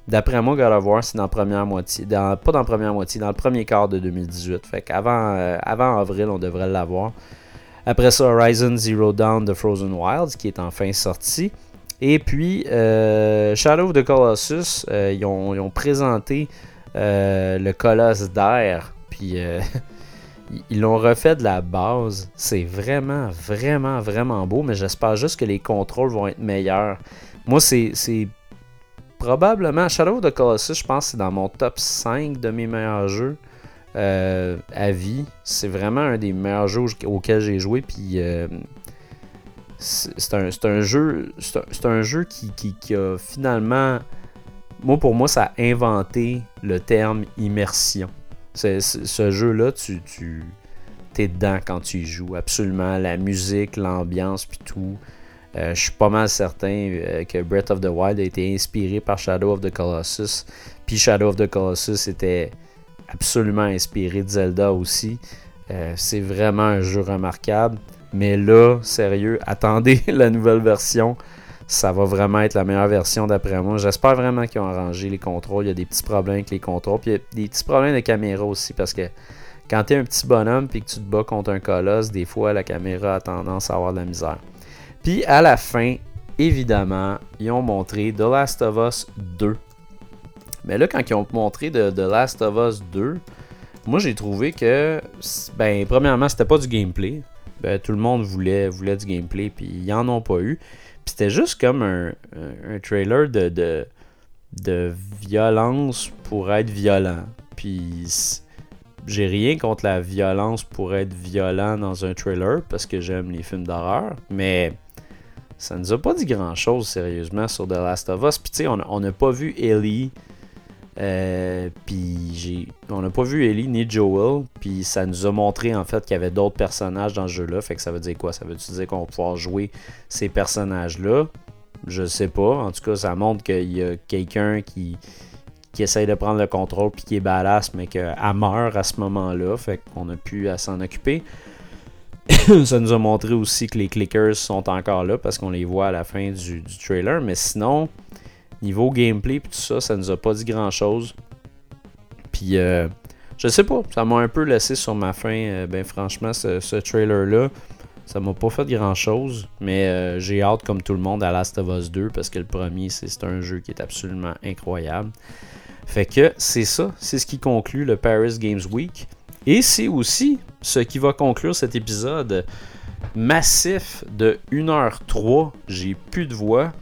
D'après moi, God of War, c'est dans la première moitié. pas dans la première moitié, dans le premier quart de 2018. Fait qu'avant euh, avant avril, on devrait l'avoir. Après ça, Horizon Zero Dawn de Frozen Wilds, qui est enfin sorti. Et puis, euh, Shadow of the Colossus, euh, ils, ont, ils, ont, présenté le Colosse d'air. Puis, ils l'ont refait de la base. C'est vraiment, vraiment, vraiment beau, mais j'espère juste que les contrôles vont être meilleurs. Moi, c'est probablement Shadow of the Colossus, je pense que c'est dans mon top 5 de mes meilleurs jeux euh, à vie. C'est vraiment un des meilleurs jeux auxquels j'ai joué. Puis euh, c'est un, jeu, c'est un, jeu qui, qui, a finalement, moi pour moi, ça a inventé le terme immersion ce jeu-là, tu, es dedans quand tu y joues. Absolument. La musique, l'ambiance, puis tout. Euh, je suis pas mal certain euh, que Breath of the Wild a été inspiré par Shadow of the Colossus. Puis Shadow of the Colossus était absolument inspiré de Zelda aussi. Euh, c'est vraiment un jeu remarquable. Mais là, sérieux, attendez la nouvelle version ça va vraiment être la meilleure version d'après moi. J'espère vraiment qu'ils ont arrangé les contrôles. Il y a des petits problèmes avec les contrôles. Puis il y a des petits problèmes de caméra aussi parce que quand tu es un petit bonhomme et que tu te bats contre un colosse, des fois la caméra a tendance à avoir de la misère. Puis à la fin, évidemment, ils ont montré The Last of Us 2. Mais là, quand ils ont montré The, Last of Us 2, moi j'ai trouvé que, ben, premièrement, c'était pas du gameplay. Ben, tout le monde voulait, voulait du gameplay, puis ils en ont pas eu c'était juste comme un, trailer de, de, violence pour être violent. Puis j'ai rien contre la violence pour être violent dans un trailer parce que j'aime les films d'horreur, mais ça nous a pas dit grand chose sérieusement sur The Last of Us. Puis tu sais, on n'a pas vu Ellie euh, puis on n'a pas vu Ellie ni Joel, puis ça nous a montré en fait qu'il y avait d'autres personnages dans ce jeu-là. Fait que ça veut dire quoi? Ça veut dire qu'on va pouvoir jouer ces personnages-là? Je sais pas. En tout cas, ça montre qu'il y a quelqu'un qui, qui essaye de prendre le contrôle puis qui est badass, mais qu'elle meurt à ce moment-là. Fait qu'on a pu à s'en occuper. ça nous a montré aussi que les clickers sont encore là parce qu'on les voit à la fin du trailer. Mais sinon, Niveau gameplay et tout ça, ça nous a pas dit grand chose. Puis euh, je sais pas, ça m'a un peu laissé sur ma faim. Euh, ben franchement, ce, trailer-là, ça m'a pas fait grand chose. Mais euh, j'ai hâte, comme tout le monde, à Last of Us 2 parce que le premier, c'est un jeu qui est absolument incroyable. Fait que c'est ça, c'est ce qui conclut le Paris Games Week. Et c'est aussi ce qui va conclure cet épisode massif de 1h03. J'ai plus de voix.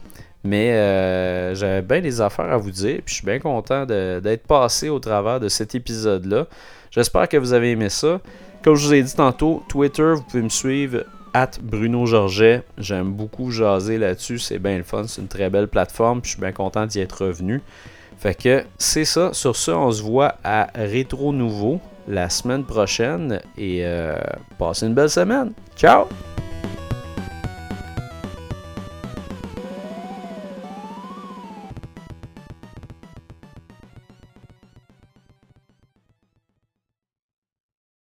Mais euh, j'avais bien des affaires à vous dire, puis je suis bien content d'être passé au travers de cet épisode-là. J'espère que vous avez aimé ça. Comme je vous ai dit tantôt, Twitter, vous pouvez me suivre at Bruno Georget. J'aime beaucoup jaser là-dessus, c'est bien le fun, c'est une très belle plateforme, puis je suis bien content d'y être revenu. Fait que c'est ça. Sur ça, on se voit à Rétro Nouveau la semaine prochaine et euh, passez une belle semaine. Ciao!